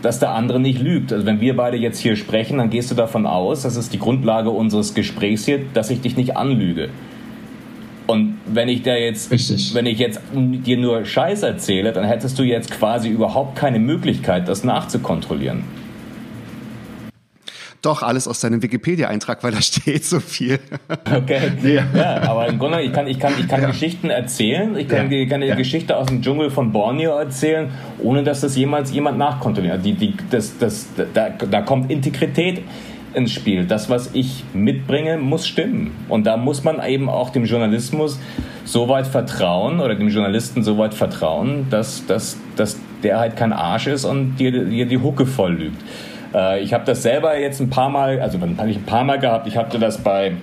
dass der andere nicht lügt. Also wenn wir beide jetzt hier sprechen, dann gehst du davon aus, das ist die Grundlage unseres Gesprächs hier, dass ich dich nicht anlüge. Und wenn ich da jetzt, Richtig. wenn ich jetzt dir nur Scheiß erzähle, dann hättest du jetzt quasi überhaupt keine Möglichkeit, das nachzukontrollieren.
Doch, alles aus deinem Wikipedia-Eintrag, weil da steht so viel.
Okay. Ja, ja aber im Grunde, ich kann, ich kann, ich kann ja. Geschichten erzählen. Ich kann, ja. kann eine. Geschichte aus dem Dschungel von Borneo erzählen, ohne dass das jemals jemand nachkontrolliert. Die, die, das, das, da, da kommt Integrität ins Spiel. Das, was ich mitbringe, muss stimmen. Und da muss man eben auch dem Journalismus so weit vertrauen oder dem Journalisten so weit vertrauen, dass, dass, dass der halt kein Arsch ist und dir, dir die Hucke voll lügt. Äh, ich habe das selber jetzt ein paar Mal, also habe ich ein paar Mal gehabt. Ich hatte das bei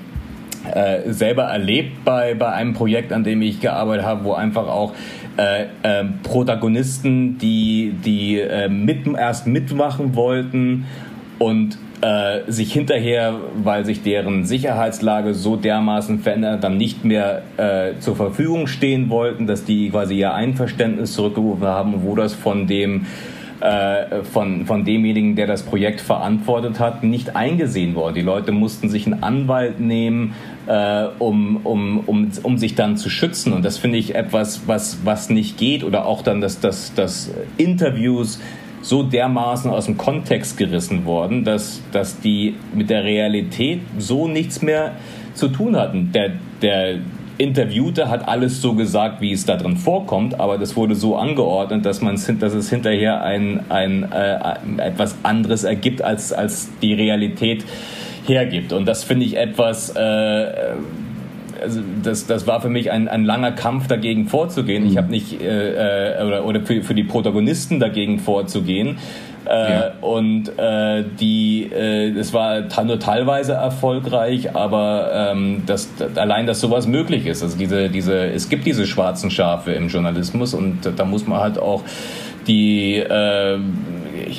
äh, selber erlebt bei, bei einem Projekt, an dem ich gearbeitet habe, wo einfach auch äh, äh, Protagonisten, die, die äh, mit, erst mitmachen wollten und äh, sich hinterher, weil sich deren Sicherheitslage so dermaßen verändert, dann nicht mehr äh, zur Verfügung stehen wollten, dass die quasi ihr Einverständnis zurückgerufen haben, wo das von dem äh, von, von demjenigen, der das Projekt verantwortet hat, nicht eingesehen worden. Die Leute mussten sich einen Anwalt nehmen, äh, um, um, um, um sich dann zu schützen. Und das finde ich etwas, was, was nicht geht. Oder auch dann, dass, dass, dass Interviews so dermaßen aus dem Kontext gerissen worden, dass, dass die mit der Realität so nichts mehr zu tun hatten. Der, der Interviewte hat alles so gesagt, wie es da drin vorkommt, aber das wurde so angeordnet, dass, man, dass es hinterher ein, ein, äh, etwas anderes ergibt, als, als die Realität hergibt. Und das finde ich etwas... Äh, also das, das war für mich ein, ein langer Kampf dagegen vorzugehen. Ich mhm. habe nicht äh, äh, oder, oder für, für die Protagonisten dagegen vorzugehen. Äh, ja. Und äh, die, äh, es war nur teilweise erfolgreich, aber ähm, das, allein, dass sowas möglich ist. Also diese, diese, es gibt diese schwarzen Schafe im Journalismus und da muss man halt auch die äh,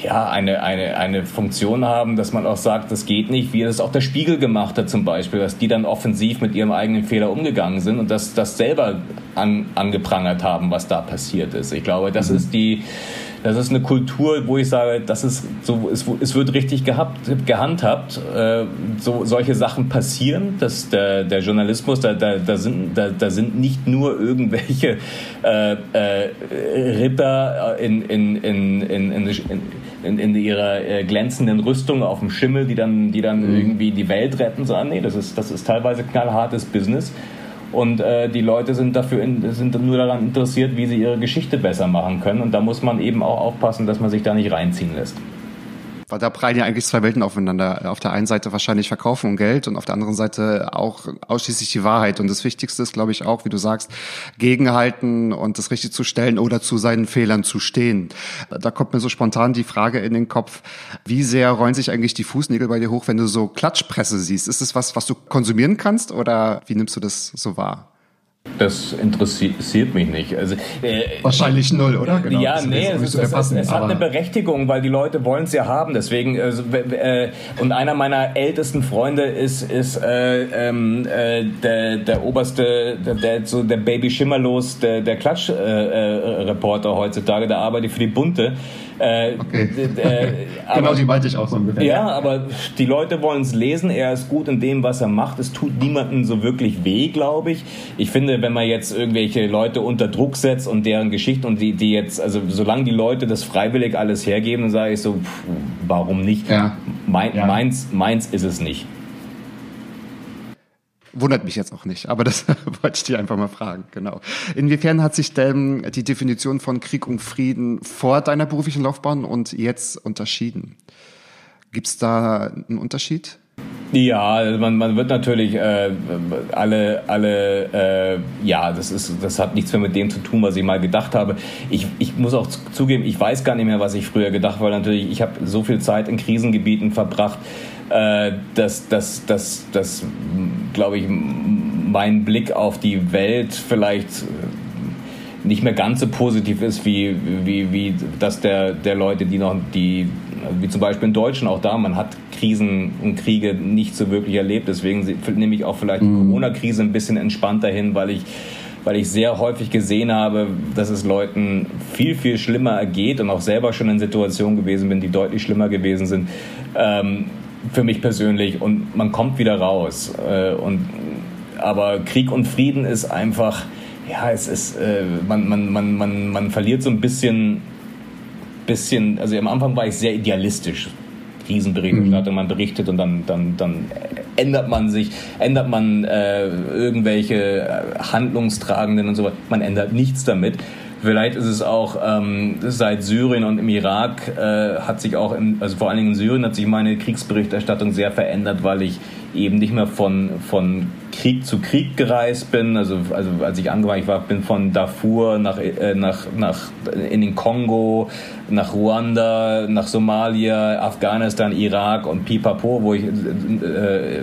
ja, eine, eine, eine Funktion haben, dass man auch sagt, das geht nicht, wie das auch der Spiegel gemacht hat zum Beispiel, dass die dann offensiv mit ihrem eigenen Fehler umgegangen sind und das, das selber an, angeprangert haben, was da passiert ist. Ich glaube, das mhm. ist die das ist eine Kultur, wo ich sage, das ist so, es, es wird richtig gehabt, gehandhabt. Äh, so, solche Sachen passieren, dass der, der Journalismus, da, da, da, sind, da, da sind nicht nur irgendwelche äh, äh, Ritter in, in, in, in, in, in, in ihrer äh, glänzenden Rüstung auf dem Schimmel, die dann, die dann mhm. irgendwie die Welt retten, sondern nee, das ist, das ist teilweise knallhartes Business. Und äh, die Leute sind dafür in, sind nur daran interessiert, wie sie ihre Geschichte besser machen können. Und da muss man eben auch aufpassen, dass man sich da nicht reinziehen lässt
da prallen ja eigentlich zwei Welten aufeinander. Auf der einen Seite wahrscheinlich Verkaufen und Geld und auf der anderen Seite auch ausschließlich die Wahrheit. Und das Wichtigste ist, glaube ich, auch, wie du sagst, gegenhalten und das richtig zu stellen oder zu seinen Fehlern zu stehen. Da kommt mir so spontan die Frage in den Kopf, wie sehr rollen sich eigentlich die Fußnägel bei dir hoch, wenn du so Klatschpresse siehst? Ist es was, was du konsumieren kannst oder wie nimmst du das so wahr?
Das interessiert mich nicht. Also,
äh, Wahrscheinlich null, oder?
Genau. Ja, nee, es, es, es, es hat eine Berechtigung, weil die Leute wollen es ja haben. Deswegen also, äh, und einer meiner ältesten Freunde ist ist äh, ähm, äh, der, der oberste, der, der so der Baby Schimmerlos, der der Klatsch-Reporter äh, äh, heutzutage, der arbeitet für die Bunte.
Äh, okay. äh, aber, genau, die meinte ich auch so ungefähr.
Ja, aber die Leute wollen es lesen. Er ist gut in dem, was er macht. Es tut niemandem so wirklich weh, glaube ich. Ich finde, wenn man jetzt irgendwelche Leute unter Druck setzt und deren Geschichte und die, die jetzt, also solange die Leute das freiwillig alles hergeben, dann sage ich so, pff, warum nicht? Ja. Mein, ja. Meins, meins ist es nicht.
Wundert mich jetzt auch nicht, aber das wollte ich dir einfach mal fragen, genau. Inwiefern hat sich denn die Definition von Krieg und Frieden vor deiner beruflichen Laufbahn und jetzt unterschieden? Gibt es da einen Unterschied?
Ja, also man, man wird natürlich äh, alle, alle, äh, ja, das ist, das hat nichts mehr mit dem zu tun, was ich mal gedacht habe. Ich, ich muss auch zugeben, ich weiß gar nicht mehr, was ich früher gedacht habe, weil natürlich, ich habe so viel Zeit in Krisengebieten verbracht, äh, dass, dass, dass, dass glaube ich, mein Blick auf die Welt vielleicht nicht mehr ganz so positiv ist wie, wie, wie das der, der Leute, die noch, die, wie zum Beispiel in Deutschen auch da, man hat Krisen und Kriege nicht so wirklich erlebt. Deswegen nehme ich auch vielleicht die mhm. Corona-Krise ein bisschen entspannter hin, weil ich weil ich sehr häufig gesehen habe, dass es Leuten viel, viel schlimmer ergeht und auch selber schon in Situationen gewesen bin, die deutlich schlimmer gewesen sind. Ähm, für mich persönlich und man kommt wieder raus. Äh, und, aber Krieg und Frieden ist einfach, ja, es ist, äh, man, man, man, man, man verliert so ein bisschen, bisschen, also am Anfang war ich sehr idealistisch. Riesenberichterstattung, mhm. man berichtet und dann, dann, dann ändert man sich, ändert man äh, irgendwelche Handlungstragenden und so weiter. Man ändert nichts damit. Vielleicht ist es auch ähm, seit Syrien und im Irak äh, hat sich auch, im, also vor allen Dingen in Syrien hat sich meine Kriegsberichterstattung sehr verändert, weil ich eben nicht mehr von, von Krieg zu Krieg gereist bin. Also, also als ich angefangen war, bin von Darfur nach, äh, nach, nach in den Kongo, nach Ruanda, nach Somalia, Afghanistan, Irak und Pipapo, wo ich äh,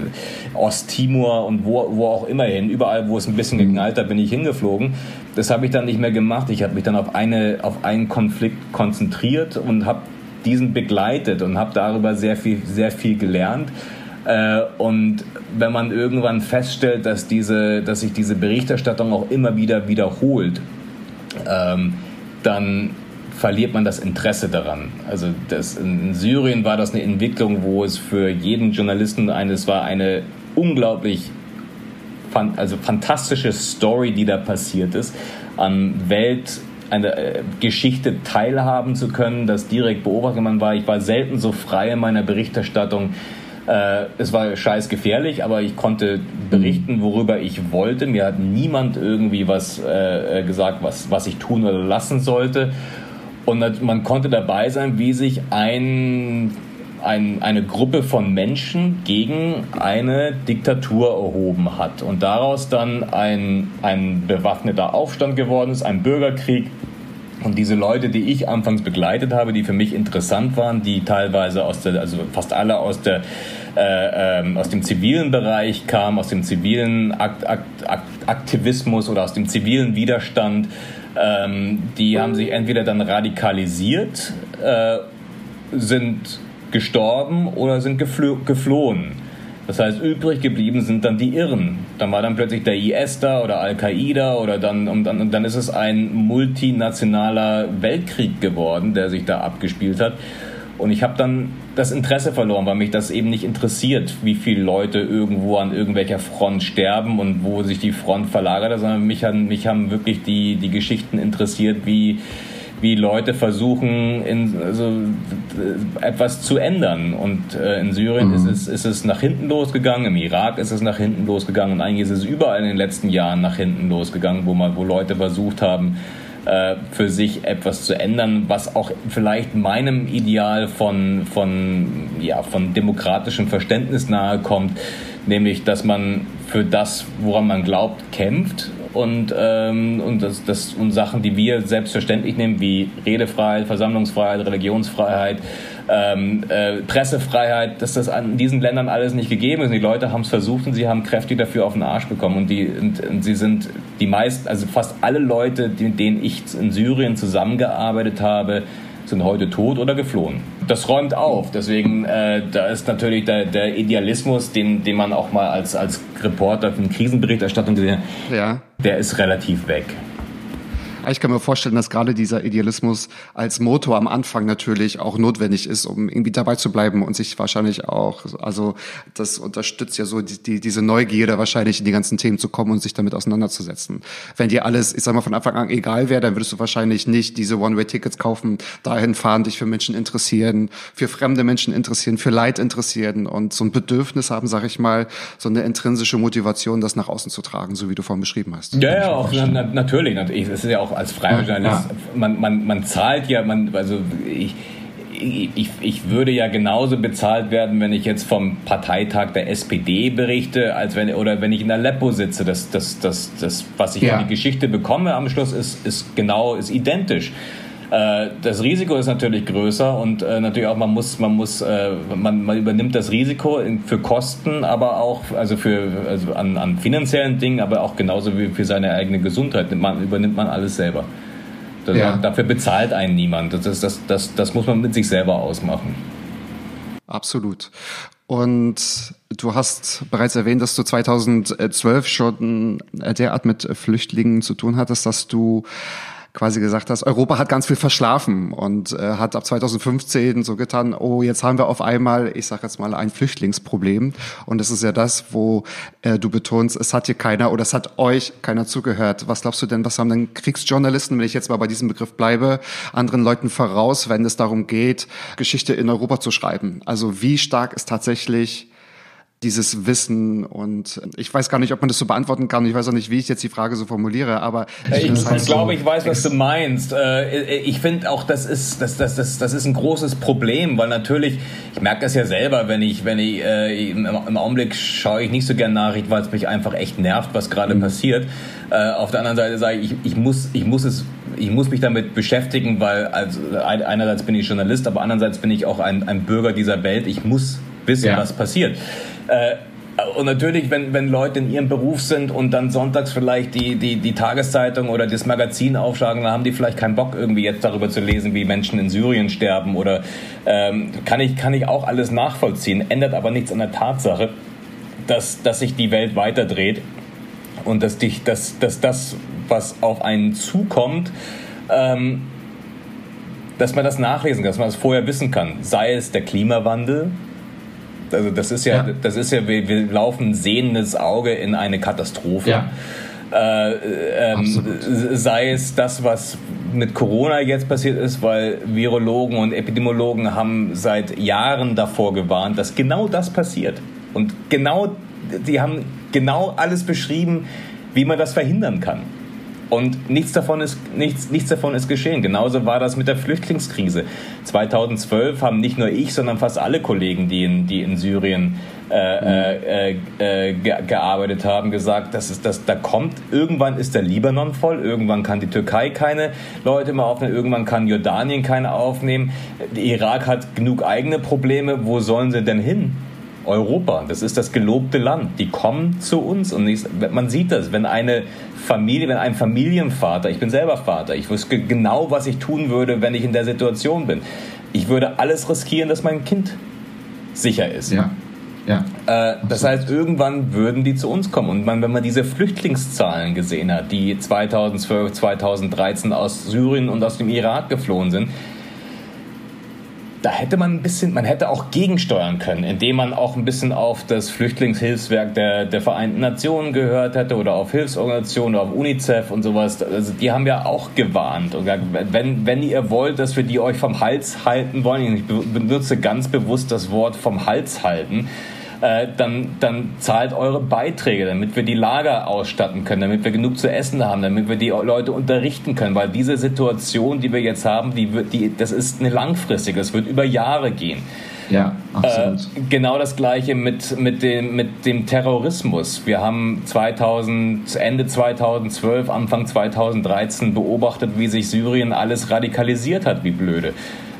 Osttimor und wo, wo auch immer hin, überall, wo es ein bisschen geknallt hat, bin ich hingeflogen. Das habe ich dann nicht mehr gemacht. Ich habe mich dann auf eine auf einen Konflikt konzentriert und habe diesen begleitet und habe darüber sehr viel sehr viel gelernt äh, und wenn man irgendwann feststellt, dass, diese, dass sich diese Berichterstattung auch immer wieder wiederholt, ähm, dann verliert man das Interesse daran. Also das, in Syrien war das eine Entwicklung, wo es für jeden Journalisten eine, es war eine unglaublich also fantastische Story, die da passiert ist, an Welt eine äh, Geschichte teilhaben zu können, das direkt beobachtet man war. Ich war selten so frei in meiner Berichterstattung. Äh, es war scheiß gefährlich, aber ich konnte berichten, worüber ich wollte. Mir hat niemand irgendwie was äh, gesagt, was, was ich tun oder lassen sollte. Und man konnte dabei sein, wie sich ein ein, eine Gruppe von Menschen gegen eine Diktatur erhoben hat und daraus dann ein, ein bewaffneter Aufstand geworden ist, ein Bürgerkrieg. Und diese Leute, die ich anfangs begleitet habe, die für mich interessant waren, die teilweise aus der, also fast alle aus der äh, ähm, aus dem zivilen Bereich kamen, aus dem zivilen Akt, Akt, Akt, Aktivismus oder aus dem zivilen Widerstand, ähm, die haben sich entweder dann radikalisiert, äh, sind gestorben oder sind geflo geflohen. Das heißt, übrig geblieben sind dann die Irren. Dann war dann plötzlich der IS da oder Al-Qaida oder dann und, dann und dann ist es ein multinationaler Weltkrieg geworden, der sich da abgespielt hat. Und ich habe dann das Interesse verloren, weil mich das eben nicht interessiert, wie viele Leute irgendwo an irgendwelcher Front sterben und wo sich die Front verlagert, sondern mich haben, mich haben wirklich die, die Geschichten interessiert, wie wie Leute versuchen, in, also, etwas zu ändern. Und äh, in Syrien mhm. ist, es, ist es nach hinten losgegangen, im Irak ist es nach hinten losgegangen und eigentlich ist es überall in den letzten Jahren nach hinten losgegangen, wo, man, wo Leute versucht haben, äh, für sich etwas zu ändern, was auch vielleicht meinem Ideal von, von, ja, von demokratischem Verständnis nahe kommt, nämlich dass man für das, woran man glaubt, kämpft und, ähm, und, das, das, und Sachen, die wir selbstverständlich nehmen, wie Redefreiheit, Versammlungsfreiheit, Religionsfreiheit, ähm, äh, Pressefreiheit, dass das an diesen Ländern alles nicht gegeben ist. Und die Leute haben es versucht und sie haben kräftig dafür auf den Arsch bekommen. Und, die, und, und sie sind die meisten, also fast alle Leute, mit denen ich in Syrien zusammengearbeitet habe, sind heute tot oder geflohen. Das räumt auf. Deswegen, äh, da ist natürlich der, der Idealismus, den, den man auch mal als, als Reporter für eine Krisenberichterstattung gesehen hat, ja. der ist relativ weg.
Ich kann mir vorstellen, dass gerade dieser Idealismus als Motor am Anfang natürlich auch notwendig ist, um irgendwie dabei zu bleiben und sich wahrscheinlich auch, also das unterstützt ja so die, die, diese Neugierde wahrscheinlich in die ganzen Themen zu kommen und sich damit auseinanderzusetzen. Wenn dir alles, ich sag mal, von Anfang an egal wäre, dann würdest du wahrscheinlich nicht diese One-Way-Tickets kaufen, dahin fahren, dich für Menschen interessieren, für fremde Menschen interessieren, für Leid interessieren und so ein Bedürfnis haben, sag ich mal, so eine intrinsische Motivation, das nach außen zu tragen, so wie du vorhin beschrieben hast.
Ja, ja, auch, na, natürlich. Es ist ja auch als freier Journalist, ja. man, man, man zahlt ja, man, also ich, ich, ich würde ja genauso bezahlt werden, wenn ich jetzt vom Parteitag der SPD berichte, als wenn oder wenn ich in Aleppo sitze. Das, das, das, das was ich ja. für die Geschichte bekomme am Schluss, ist, ist genau, ist identisch. Äh, das Risiko ist natürlich größer und äh, natürlich auch man muss, man muss, äh, man, man übernimmt das Risiko für Kosten, aber auch also für also an, an finanziellen Dingen, aber auch genauso wie für seine eigene Gesundheit. Man, übernimmt man alles selber. Das, ja. Dafür bezahlt einen niemand. Das, das, das, das muss man mit sich selber ausmachen.
Absolut. Und du hast bereits erwähnt, dass du 2012 schon derart mit Flüchtlingen zu tun hattest, dass du quasi gesagt hast, Europa hat ganz viel verschlafen und äh, hat ab 2015 so getan, oh, jetzt haben wir auf einmal, ich sage jetzt mal, ein Flüchtlingsproblem. Und das ist ja das, wo äh, du betonst, es hat hier keiner oder es hat euch keiner zugehört. Was glaubst du denn, was haben denn Kriegsjournalisten, wenn ich jetzt mal bei diesem Begriff bleibe, anderen Leuten voraus, wenn es darum geht, Geschichte in Europa zu schreiben? Also wie stark ist tatsächlich dieses Wissen und ich weiß gar nicht, ob man das so beantworten kann. Ich weiß auch nicht, wie ich jetzt die Frage so formuliere, aber
ich, ich, halt ich so glaube, ich weiß, was du meinst. Äh, ich finde auch, das ist das, das, das, das ist ein großes Problem, weil natürlich, ich merke das ja selber, wenn ich, wenn ich äh, im, Augenblick schaue ich nicht so gern Nachrichten, weil es mich einfach echt nervt, was gerade mhm. passiert. Äh, auf der anderen Seite sage ich, ich, ich muss, ich muss es ich muss mich damit beschäftigen, weil also einerseits bin ich Journalist, aber andererseits bin ich auch ein, ein Bürger dieser Welt. Ich muss wissen, ja. was passiert. Äh, und natürlich, wenn, wenn Leute in ihrem Beruf sind und dann sonntags vielleicht die, die, die Tageszeitung oder das Magazin aufschlagen, dann haben die vielleicht keinen Bock, irgendwie jetzt darüber zu lesen, wie Menschen in Syrien sterben. Oder ähm, kann, ich, kann ich auch alles nachvollziehen, ändert aber nichts an der Tatsache, dass, dass sich die Welt weiterdreht und dass, dich, dass, dass das, was auf einen zukommt, ähm, dass man das nachlesen kann, dass man das vorher wissen kann. Sei es der Klimawandel, also das ist ja, ja. das ist ja, wir, wir laufen sehendes Auge in eine Katastrophe. Ja. Äh, ähm, sei es das, was mit Corona jetzt passiert ist, weil Virologen und Epidemiologen haben seit Jahren davor gewarnt, dass genau das passiert. Und genau, die haben genau alles beschrieben, wie man das verhindern kann. Und nichts davon, ist, nichts, nichts davon ist geschehen. Genauso war das mit der Flüchtlingskrise. 2012 haben nicht nur ich, sondern fast alle Kollegen, die in, die in Syrien äh, äh, äh, ge gearbeitet haben, gesagt, dass es, dass da kommt, irgendwann ist der Libanon voll, irgendwann kann die Türkei keine Leute mehr aufnehmen, irgendwann kann Jordanien keine aufnehmen. Der Irak hat genug eigene Probleme, wo sollen sie denn hin? Europa, das ist das gelobte Land. Die kommen zu uns und ich, man sieht das, wenn eine Familie, wenn ein Familienvater, ich bin selber Vater, ich wüsste genau, was ich tun würde, wenn ich in der Situation bin. Ich würde alles riskieren, dass mein Kind sicher ist.
Ja. Ja,
äh, das heißt, irgendwann würden die zu uns kommen. Und man, wenn man diese Flüchtlingszahlen gesehen hat, die 2012, 2013 aus Syrien und aus dem Irak geflohen sind, da hätte man ein bisschen, man hätte auch gegensteuern können, indem man auch ein bisschen auf das Flüchtlingshilfswerk der, der Vereinten Nationen gehört hätte oder auf Hilfsorganisationen oder auf UNICEF und sowas. Also die haben ja auch gewarnt und gesagt, wenn, wenn ihr wollt, dass wir die euch vom Hals halten wollen, ich benutze ganz bewusst das Wort vom Hals halten, äh, dann, dann zahlt eure Beiträge, damit wir die Lager ausstatten können, damit wir genug zu essen haben, damit wir die Leute unterrichten können. Weil diese Situation, die wir jetzt haben, die wird, die, das ist eine langfristige, das wird über Jahre gehen.
Ja, absolut.
Äh, genau das gleiche mit, mit, dem, mit dem Terrorismus. Wir haben 2000, Ende 2012, Anfang 2013 beobachtet, wie sich Syrien alles radikalisiert hat, wie blöde.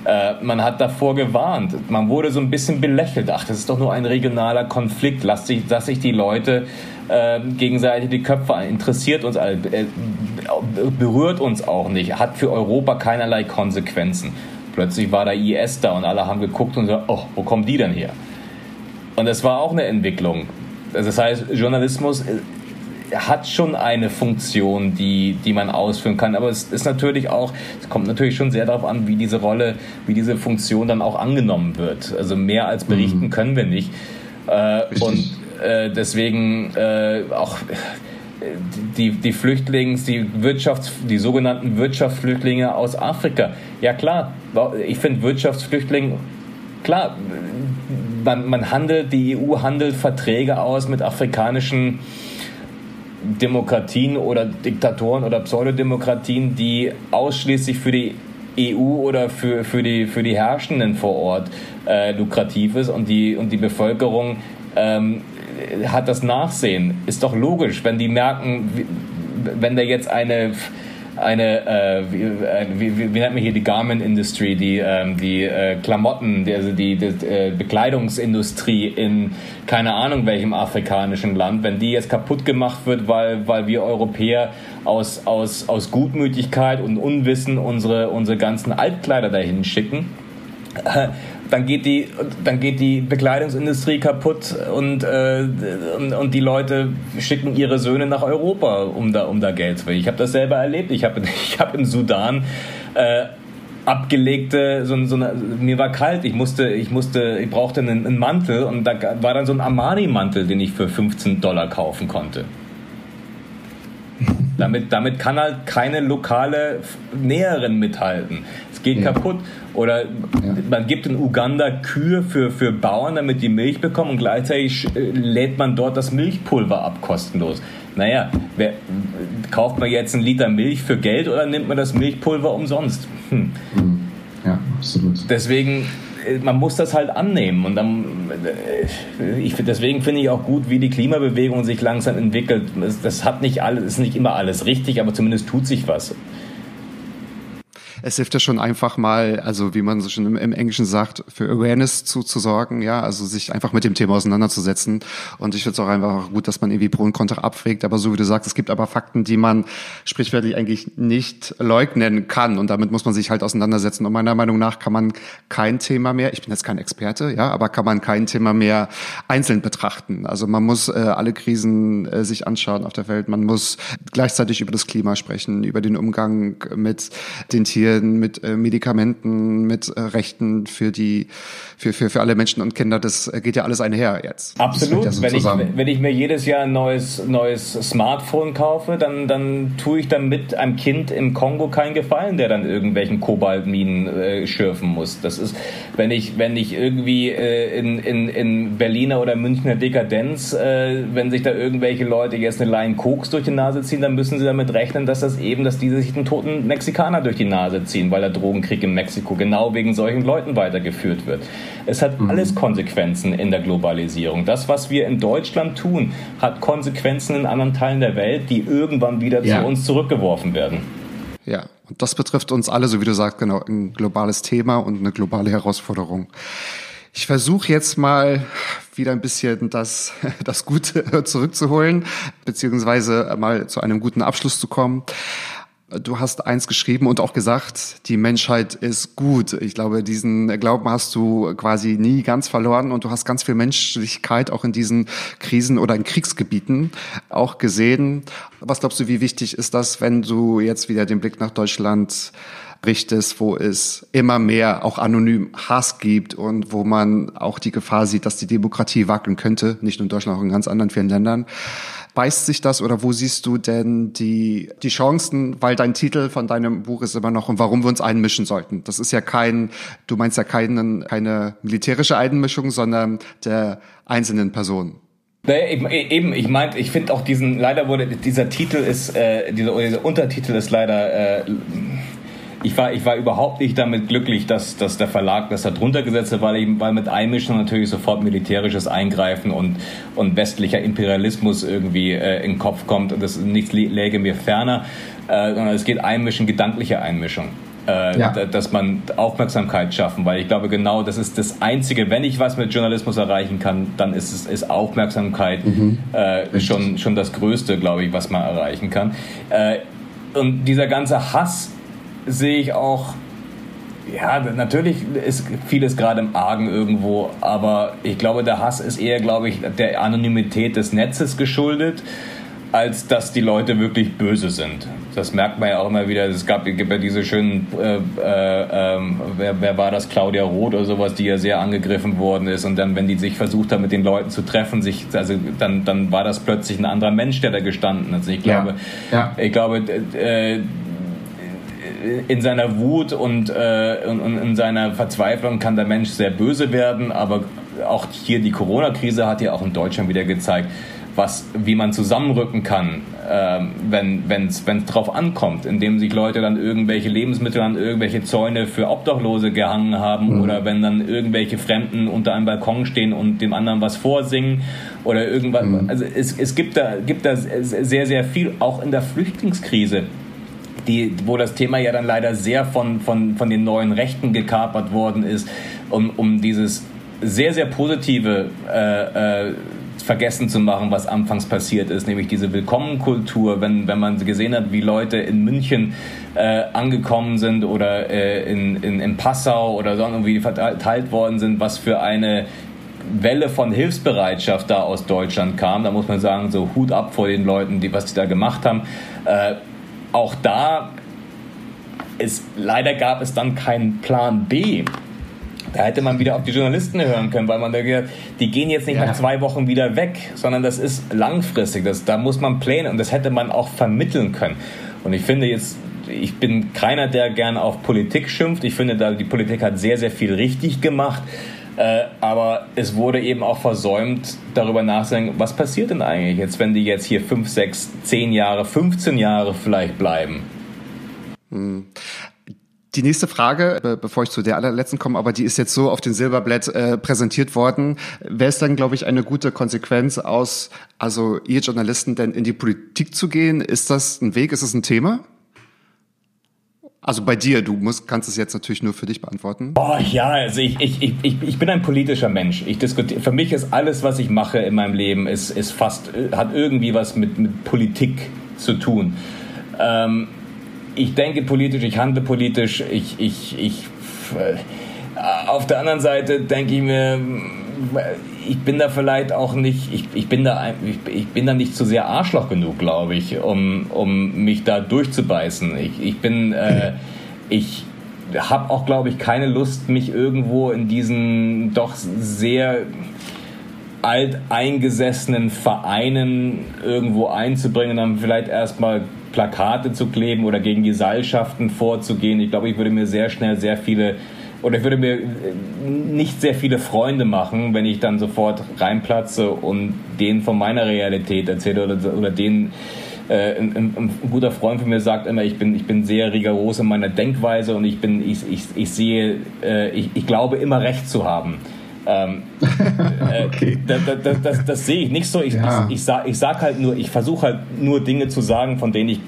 Äh, man hat davor gewarnt. Man wurde so ein bisschen belächelt. Ach, das ist doch nur ein regionaler Konflikt. Lass sich, lass sich die Leute äh, gegenseitig die Köpfe. Interessiert uns alle. Äh, berührt uns auch nicht. Hat für Europa keinerlei Konsequenzen. Plötzlich war da IS da und alle haben geguckt und gesagt, oh, wo kommen die denn her? Und das war auch eine Entwicklung. Das heißt, Journalismus äh, hat schon eine Funktion, die, die man ausführen kann. Aber es ist natürlich auch, es kommt natürlich schon sehr darauf an, wie diese Rolle, wie diese Funktion dann auch angenommen wird. Also mehr als berichten mhm. können wir nicht. Äh, und äh, deswegen äh, auch die, die Flüchtlings, die Wirtschafts-, die sogenannten Wirtschaftsflüchtlinge aus Afrika. Ja klar, ich finde Wirtschaftsflüchtlinge, klar, man, man handelt, die EU handelt Verträge aus mit afrikanischen Demokratien oder Diktatoren oder Pseudodemokratien, die ausschließlich für die EU oder für, für, die, für die Herrschenden vor Ort äh, lukrativ ist und die, und die Bevölkerung ähm, hat das Nachsehen. Ist doch logisch, wenn die merken, wenn da jetzt eine eine, äh, wie, äh, wie, wie, nennt man hier die Garment Industry, die, ähm, die äh, Klamotten, die, also die, die äh, Bekleidungsindustrie in keine Ahnung welchem afrikanischen Land, wenn die jetzt kaputt gemacht wird, weil, weil wir Europäer aus, aus, aus Gutmütigkeit und Unwissen unsere, unsere ganzen Altkleider dahin schicken, dann geht die, dann geht die Bekleidungsindustrie kaputt und, äh, und, und, die Leute schicken ihre Söhne nach Europa, um da, um da Geld zu verdienen. Ich habe das selber erlebt. Ich habe ich hab im Sudan äh, abgelegte, so, so eine, mir war kalt, ich musste, ich musste, ich brauchte einen, einen Mantel und da war dann so ein Armani-Mantel, den ich für 15 Dollar kaufen konnte. Damit, damit kann halt keine lokale Näherin mithalten. Es geht ja. kaputt. Oder man gibt in Uganda Kühe für, für Bauern, damit die Milch bekommen und gleichzeitig äh, lädt man dort das Milchpulver ab kostenlos. Naja, wer, kauft man jetzt einen Liter Milch für Geld oder nimmt man das Milchpulver umsonst? Hm.
Mhm. Ja, absolut.
Deswegen man muss das halt annehmen und dann äh, ich, deswegen finde ich auch gut, wie die Klimabewegung sich langsam entwickelt. Das hat nicht alles, ist nicht immer alles richtig, aber zumindest tut sich was
es hilft ja schon einfach mal, also wie man so schon im, im Englischen sagt, für Awareness zu, zu sorgen, ja, also sich einfach mit dem Thema auseinanderzusetzen. Und ich finde es auch einfach gut, dass man irgendwie Pro und Contra abwägt. Aber so wie du sagst, es gibt aber Fakten, die man sprichwörtlich eigentlich nicht leugnen kann. Und damit muss man sich halt auseinandersetzen. Und meiner Meinung nach kann man kein Thema mehr, ich bin jetzt kein Experte, ja, aber kann man kein Thema mehr einzeln betrachten. Also man muss äh, alle Krisen äh, sich anschauen auf der Welt. Man muss gleichzeitig über das Klima sprechen, über den Umgang mit den Tieren Medien, mit äh, Medikamenten, mit äh, Rechten für die, für, für, für alle Menschen und Kinder. Das äh, geht ja alles einher jetzt.
Absolut.
Ja so
wenn, ich, wenn ich mir jedes Jahr ein neues, neues Smartphone kaufe, dann, dann tue ich damit einem Kind im Kongo keinen Gefallen, der dann irgendwelchen Kobaltminen äh, schürfen muss. Das ist, wenn ich, wenn ich irgendwie äh, in, in, in Berliner oder Münchner Dekadenz, äh, wenn sich da irgendwelche Leute jetzt eine Line Koks durch die Nase ziehen, dann müssen sie damit rechnen, dass das eben, dass diese sich einen toten Mexikaner durch die Nase ziehen, weil der Drogenkrieg in Mexiko genau wegen solchen Leuten weitergeführt wird. Es hat mhm. alles Konsequenzen in der Globalisierung. Das, was wir in Deutschland tun, hat Konsequenzen in anderen Teilen der Welt, die irgendwann wieder ja. zu uns zurückgeworfen werden.
Ja, und das betrifft uns alle, so wie du sagst, genau, ein globales Thema und eine globale Herausforderung. Ich versuche jetzt mal wieder ein bisschen das, das Gute zurückzuholen, beziehungsweise mal zu einem guten Abschluss zu kommen. Du hast eins geschrieben und auch gesagt, die Menschheit ist gut. Ich glaube, diesen Glauben hast du quasi nie ganz verloren und du hast ganz viel Menschlichkeit auch in diesen Krisen oder in Kriegsgebieten auch gesehen. Was glaubst du, wie wichtig ist das, wenn du jetzt wieder den Blick nach Deutschland richtest, wo es immer mehr auch anonym Hass gibt und wo man auch die Gefahr sieht, dass die Demokratie wackeln könnte, nicht nur in Deutschland, auch in ganz anderen vielen Ländern. Beißt sich das oder wo siehst du denn die, die Chancen, weil dein Titel von deinem Buch ist immer noch und warum wir uns einmischen sollten? Das ist ja kein, du meinst ja keinen, keine militärische Einmischung, sondern der einzelnen Personen.
Eben, ich meinte, ich finde auch diesen, leider wurde, dieser Titel ist, äh, dieser, dieser Untertitel ist leider äh, ich war, ich war überhaupt nicht damit glücklich, dass, dass der Verlag das da drunter gesetzt hat, weil, ich, weil mit Einmischen natürlich sofort militärisches Eingreifen und, und westlicher Imperialismus irgendwie äh, in den Kopf kommt und das nichts läge mir ferner, äh, sondern es geht Einmischen, gedankliche Einmischung. Äh, ja. dass man Aufmerksamkeit schaffen, weil ich glaube genau, das ist das Einzige, wenn ich was mit Journalismus erreichen kann, dann ist es ist Aufmerksamkeit mhm. äh, schon, schon das Größte, glaube ich, was man erreichen kann. Äh, und dieser ganze Hass sehe ich auch, ja, natürlich ist vieles gerade im Argen irgendwo, aber ich glaube, der Hass ist eher, glaube ich, der Anonymität des Netzes geschuldet, als dass die Leute wirklich böse sind. Das merkt man ja auch immer wieder. Es gab, gibt ja diese schönen, äh, äh, äh, wer, wer, war das, Claudia Roth oder sowas, die ja sehr angegriffen worden ist. Und dann, wenn die sich versucht hat, mit den Leuten zu treffen, sich, also dann, dann war das plötzlich ein anderer Mensch, der da gestanden ist. Ich glaube, ja. Ja. ich glaube, äh, in seiner Wut und, äh, und, und, in seiner Verzweiflung kann der Mensch sehr böse werden, aber auch hier die Corona-Krise hat ja auch in Deutschland wieder gezeigt, was, wie man zusammenrücken kann, äh, wenn es drauf ankommt, indem sich Leute dann irgendwelche Lebensmittel an irgendwelche Zäune für Obdachlose gehangen haben mhm. oder wenn dann irgendwelche Fremden unter einem Balkon stehen und dem anderen was vorsingen oder irgendwas. Mhm. Also es, es gibt, da, gibt da sehr, sehr viel, auch in der Flüchtlingskrise die, wo das Thema ja dann leider sehr von, von, von den neuen Rechten gekapert worden ist, um, um dieses sehr, sehr positive äh, äh, vergessen zu machen, was anfangs passiert ist, nämlich diese Willkommenkultur, wenn, wenn man gesehen hat, wie Leute in München äh, angekommen sind oder äh, in, in, in Passau oder sonst irgendwie verteilt worden sind, was für eine Welle von Hilfsbereitschaft da aus Deutschland kam. Da muss man sagen, so Hut ab vor den Leuten, die was die da gemacht haben. Äh, auch da ist, leider gab es dann keinen Plan B. Da hätte man wieder auf die Journalisten hören können, weil man da gesagt, die gehen jetzt nicht ja. nach zwei Wochen wieder weg, sondern das ist langfristig. Das, da muss man Pläne und das hätte man auch vermitteln können. Und ich finde jetzt, ich bin keiner, der gern auf Politik schimpft. Ich finde, da die Politik hat sehr, sehr viel richtig gemacht. Äh, aber es wurde eben auch versäumt, darüber nachzudenken, was passiert denn eigentlich jetzt, wenn die jetzt hier 5, 6, 10 Jahre, 15 Jahre vielleicht bleiben?
Hm. Die nächste Frage, bevor ich zu der allerletzten komme, aber die ist jetzt so auf den Silberblatt äh, präsentiert worden. Wäre es dann, glaube ich, eine gute Konsequenz aus, also ihr Journalisten denn in die Politik zu gehen? Ist das ein Weg? Ist das ein Thema? Also bei dir, du musst, kannst es jetzt natürlich nur für dich beantworten.
Oh ja, also ich, ich, ich, ich bin ein politischer Mensch. Ich diskutiere, für mich ist alles, was ich mache in meinem Leben, ist, ist fast, hat irgendwie was mit, mit Politik zu tun. Ähm, ich denke politisch, ich handle politisch, ich, ich, ich, äh, auf der anderen Seite denke ich mir, ich bin da vielleicht auch nicht, ich, ich, bin da, ich, ich bin da nicht zu sehr Arschloch genug, glaube ich, um, um mich da durchzubeißen. Ich, ich bin, äh, ich habe auch, glaube ich, keine Lust, mich irgendwo in diesen doch sehr alteingesessenen Vereinen irgendwo einzubringen, dann vielleicht erstmal Plakate zu kleben oder gegen die Seilschaften vorzugehen. Ich glaube, ich würde mir sehr schnell sehr viele oder ich würde mir nicht sehr viele Freunde machen, wenn ich dann sofort reinplatze und denen von meiner Realität erzähle oder, oder denen äh, ein, ein, ein, guter Freund von mir sagt immer, ich bin, ich bin sehr rigoros in meiner Denkweise und ich bin, ich, ich, ich sehe, äh, ich, ich glaube immer recht zu haben. Ähm, äh, okay. das, das, das, das, sehe ich nicht so. Ich, ja. ich, ich, sag, ich sag halt nur, ich versuche halt nur Dinge zu sagen, von denen ich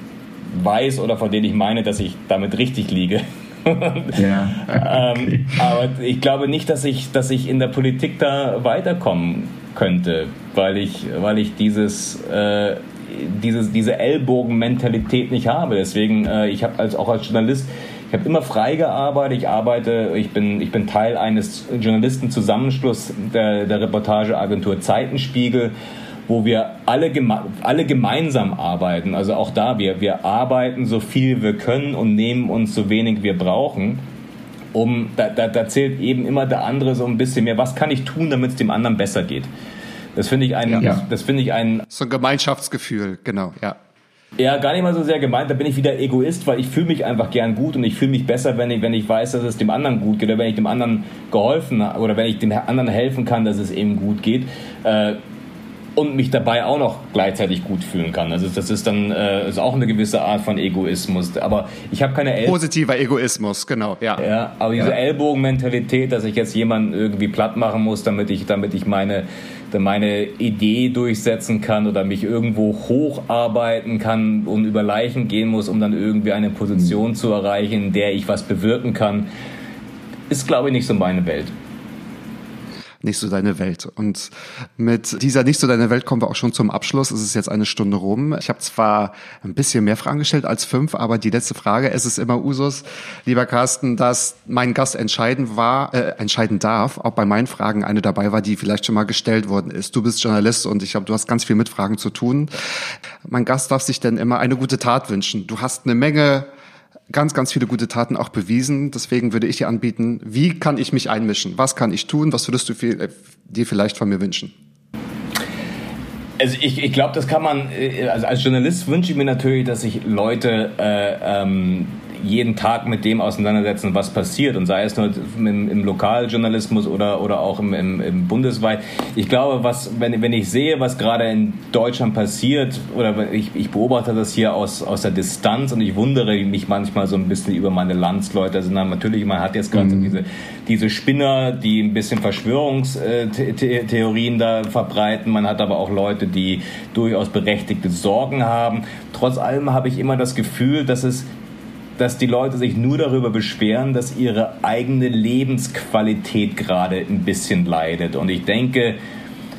weiß oder von denen ich meine, dass ich damit richtig liege. Ja, okay. ähm, aber ich glaube nicht, dass ich, dass ich in der Politik da weiterkommen könnte, weil ich, weil ich dieses, äh, dieses, diese Ellbogenmentalität nicht habe. Deswegen, äh, ich habe als, auch als Journalist ich habe immer frei gearbeitet. Ich arbeite, ich bin, ich bin Teil eines Journalistenzusammenschlusses der, der Reportageagentur Zeitenspiegel, wo wir alle, geme alle gemeinsam arbeiten. Also auch da, wir, wir arbeiten so viel wir können und nehmen uns so wenig wir brauchen. Um, da, da, da zählt eben immer der andere so ein bisschen mehr. Was kann ich tun, damit es dem anderen besser geht? Das finde ich ein, ja. das finde ich ein.
So ein Gemeinschaftsgefühl, genau, ja.
Ja, gar nicht mal so sehr gemeint. Da bin ich wieder Egoist, weil ich fühle mich einfach gern gut und ich fühle mich besser, wenn ich, wenn ich weiß, dass es dem anderen gut geht oder wenn ich dem anderen geholfen oder wenn ich dem anderen helfen kann, dass es ihm gut geht. Äh, und mich dabei auch noch gleichzeitig gut fühlen kann. Also das ist dann äh, ist auch eine gewisse Art von Egoismus. Aber ich habe keine
El positiver Egoismus, genau. Ja.
Ja, aber diese ja. Ellbogenmentalität, dass ich jetzt jemanden irgendwie platt machen muss, damit ich damit ich meine meine Idee durchsetzen kann oder mich irgendwo hocharbeiten kann und über Leichen gehen muss, um dann irgendwie eine Position zu erreichen, in der ich was bewirken kann, ist, glaube ich, nicht so meine Welt
nicht so deine Welt. Und mit dieser nicht so deine Welt kommen wir auch schon zum Abschluss. Es ist jetzt eine Stunde rum. Ich habe zwar ein bisschen mehr Fragen gestellt als fünf, aber die letzte Frage, es ist immer Usus, lieber Carsten, dass mein Gast entscheiden war, äh, entscheiden darf, ob bei meinen Fragen eine dabei war, die vielleicht schon mal gestellt worden ist. Du bist Journalist und ich glaube, du hast ganz viel mit Fragen zu tun. Mein Gast darf sich denn immer eine gute Tat wünschen. Du hast eine Menge ganz, ganz viele gute Taten auch bewiesen. Deswegen würde ich dir anbieten, wie kann ich mich einmischen? Was kann ich tun? Was würdest du viel, äh, dir vielleicht von mir wünschen?
Also ich, ich glaube, das kann man, äh, also als Journalist wünsche ich mir natürlich, dass sich Leute äh, ähm, jeden Tag mit dem auseinandersetzen, was passiert. Und sei es nur im, im Lokaljournalismus oder, oder auch im, im, im, bundesweit. Ich glaube, was, wenn, wenn ich sehe, was gerade in Deutschland passiert, oder ich, ich beobachte das hier aus, aus der Distanz und ich wundere mich manchmal so ein bisschen über meine Landsleute. Also natürlich, man hat jetzt gerade mhm. diese, diese Spinner, die ein bisschen Verschwörungstheorien da verbreiten. Man hat aber auch Leute, die durchaus berechtigte Sorgen haben. Trotz allem habe ich immer das Gefühl, dass es dass die Leute sich nur darüber beschweren, dass ihre eigene Lebensqualität gerade ein bisschen leidet. Und ich denke,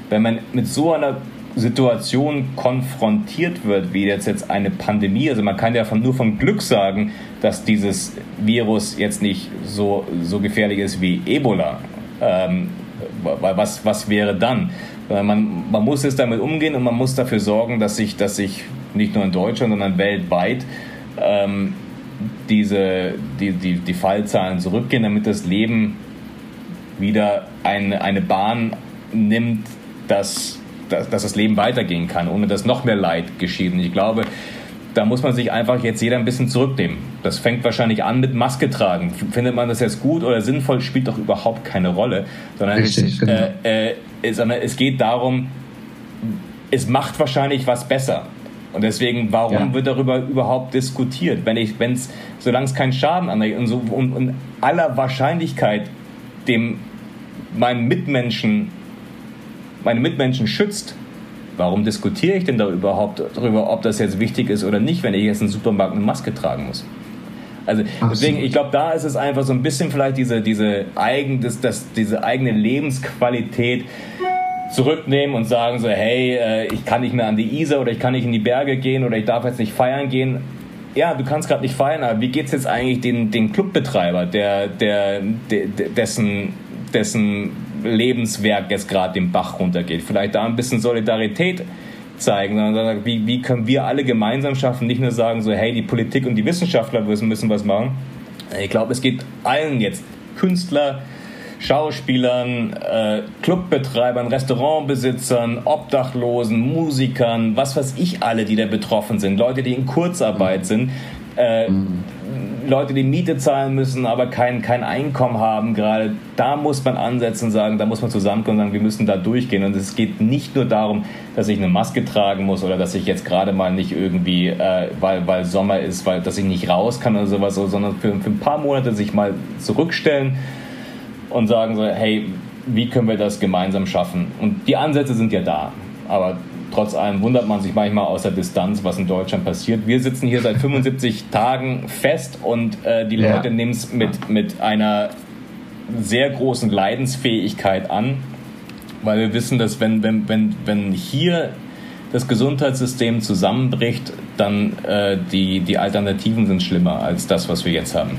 wenn man mit so einer Situation konfrontiert wird, wie jetzt, jetzt eine Pandemie, also man kann ja von, nur von Glück sagen, dass dieses Virus jetzt nicht so, so gefährlich ist wie Ebola. Ähm, was, was wäre dann? Man, man muss jetzt damit umgehen und man muss dafür sorgen, dass sich, dass sich nicht nur in Deutschland, sondern weltweit ähm, diese, die, die, die Fallzahlen zurückgehen, damit das Leben wieder eine, eine Bahn nimmt, dass, dass, dass das Leben weitergehen kann, ohne dass noch mehr Leid geschieht. Und ich glaube, da muss man sich einfach jetzt jeder ein bisschen zurücknehmen. Das fängt wahrscheinlich an mit Maske tragen. Findet man das jetzt gut oder sinnvoll, spielt doch überhaupt keine Rolle, sondern, Richtig, genau. äh, äh, sondern es geht darum, es macht wahrscheinlich was besser. Und deswegen, warum ja. wird darüber überhaupt diskutiert? Wenn ich, wenn es, solange es keinen Schaden anrichtet und so und, und aller Wahrscheinlichkeit dem meinen Mitmenschen, meine Mitmenschen schützt, warum diskutiere ich denn da überhaupt darüber, ob das jetzt wichtig ist oder nicht, wenn ich jetzt in den Supermarkt eine Maske tragen muss? Also deswegen, ich glaube, da ist es einfach so ein bisschen vielleicht diese, diese, eigen, das, das, diese eigene Lebensqualität, zurücknehmen und sagen so, hey, äh, ich kann nicht mehr an die Isar oder ich kann nicht in die Berge gehen oder ich darf jetzt nicht feiern gehen. Ja, du kannst gerade nicht feiern, aber wie geht es jetzt eigentlich den, den Clubbetreiber, der, der, der, dessen, dessen Lebenswerk jetzt gerade den Bach runtergeht? Vielleicht da ein bisschen Solidarität zeigen, sondern wie, wie können wir alle gemeinsam schaffen, nicht nur sagen so, hey, die Politik und die Wissenschaftler müssen, müssen was machen, Ich glaube, es geht allen jetzt, Künstler, Schauspielern, äh, Clubbetreibern, Restaurantbesitzern, Obdachlosen, Musikern, was weiß ich alle, die da betroffen sind, Leute, die in Kurzarbeit sind, äh, mhm. Leute, die Miete zahlen müssen, aber kein, kein Einkommen haben gerade, da muss man ansetzen und sagen, da muss man zusammenkommen und sagen, wir müssen da durchgehen. Und es geht nicht nur darum, dass ich eine Maske tragen muss oder dass ich jetzt gerade mal nicht irgendwie, äh, weil, weil Sommer ist, weil dass ich nicht raus kann oder sowas, sondern für, für ein paar Monate sich mal zurückstellen und sagen so, hey, wie können wir das gemeinsam schaffen? Und die Ansätze sind ja da. Aber trotz allem wundert man sich manchmal aus der Distanz, was in Deutschland passiert. Wir sitzen hier seit 75 Tagen fest und äh, die Leute ja. nehmen es mit, mit einer sehr großen Leidensfähigkeit an, weil wir wissen, dass wenn, wenn, wenn, wenn hier das Gesundheitssystem zusammenbricht, dann äh, die, die Alternativen sind schlimmer als das, was wir jetzt haben.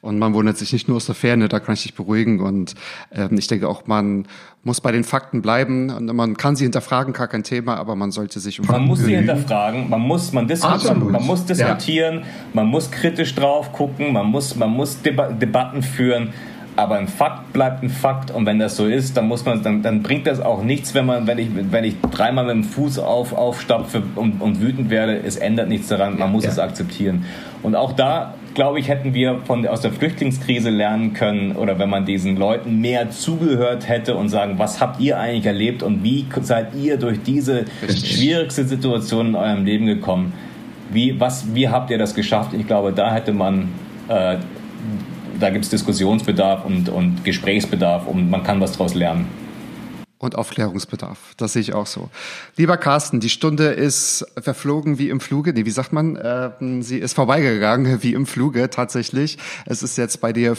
Und man wundert sich nicht nur aus der Ferne, da kann ich dich beruhigen. Und ähm, ich denke auch, man muss bei den Fakten bleiben. Und man kann sie hinterfragen, gar kein Thema, aber man sollte sich
um Man muss sie hinterfragen, man muss, man, diskutieren, man muss diskutieren, ja. man muss kritisch drauf gucken, man muss, man muss Deba Debatten führen. Aber ein Fakt bleibt ein Fakt und wenn das so ist, dann muss man, dann, dann bringt das auch nichts, wenn man, wenn ich, wenn ich dreimal mit dem Fuß auf, aufstapfe und, und wütend werde, es ändert nichts daran, man muss ja. es akzeptieren. Und auch da glaube ich, hätten wir von, aus der Flüchtlingskrise lernen können oder wenn man diesen Leuten mehr zugehört hätte und sagen, was habt ihr eigentlich erlebt und wie seid ihr durch diese schwierigste Situation in eurem Leben gekommen? Wie, was, wie habt ihr das geschafft? Ich glaube, da hätte man, äh, da gibt es Diskussionsbedarf und, und Gesprächsbedarf und man kann was daraus lernen
und Aufklärungsbedarf. Das sehe ich auch so. Lieber Carsten, die Stunde ist verflogen wie im Fluge. Nee, wie sagt man? Äh, sie ist vorbeigegangen wie im Fluge tatsächlich. Es ist jetzt bei dir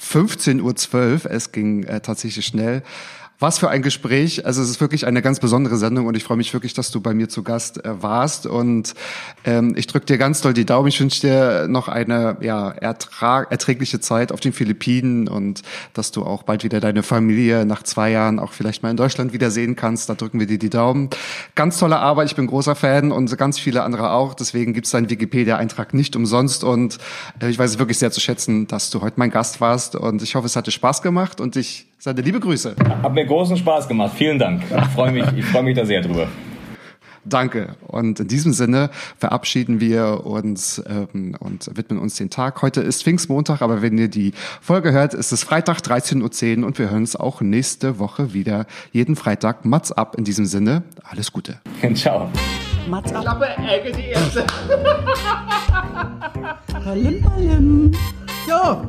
15.12 Uhr. Es ging äh, tatsächlich schnell. Was für ein Gespräch. Also es ist wirklich eine ganz besondere Sendung und ich freue mich wirklich, dass du bei mir zu Gast äh, warst. Und ähm, ich drücke dir ganz doll die Daumen. Ich wünsche dir noch eine ja, ertrag erträgliche Zeit auf den Philippinen und dass du auch bald wieder deine Familie nach zwei Jahren auch vielleicht mal in Deutschland wiedersehen kannst. Da drücken wir dir die Daumen. Ganz tolle Arbeit. Ich bin großer Fan und ganz viele andere auch. Deswegen gibt es deinen Wikipedia-Eintrag nicht umsonst. Und äh, ich weiß es wirklich sehr zu schätzen, dass du heute mein Gast warst. Und ich hoffe, es hat dir Spaß gemacht und ich sende liebe Grüße.
Hat mir großen Spaß gemacht. Vielen Dank. Ich freue mich, ich freue mich da sehr drüber.
Danke. Und in diesem Sinne verabschieden wir uns ähm, und widmen uns den Tag. Heute ist Pfingstmontag, aber wenn ihr die Folge hört, ist es Freitag 13.10 Uhr und wir hören uns auch nächste Woche wieder. Jeden Freitag. Mats ab in diesem Sinne. Alles Gute.
Ciao.
Mats ab. Klappe, Ecke, die erste. Ballim, ballim. So.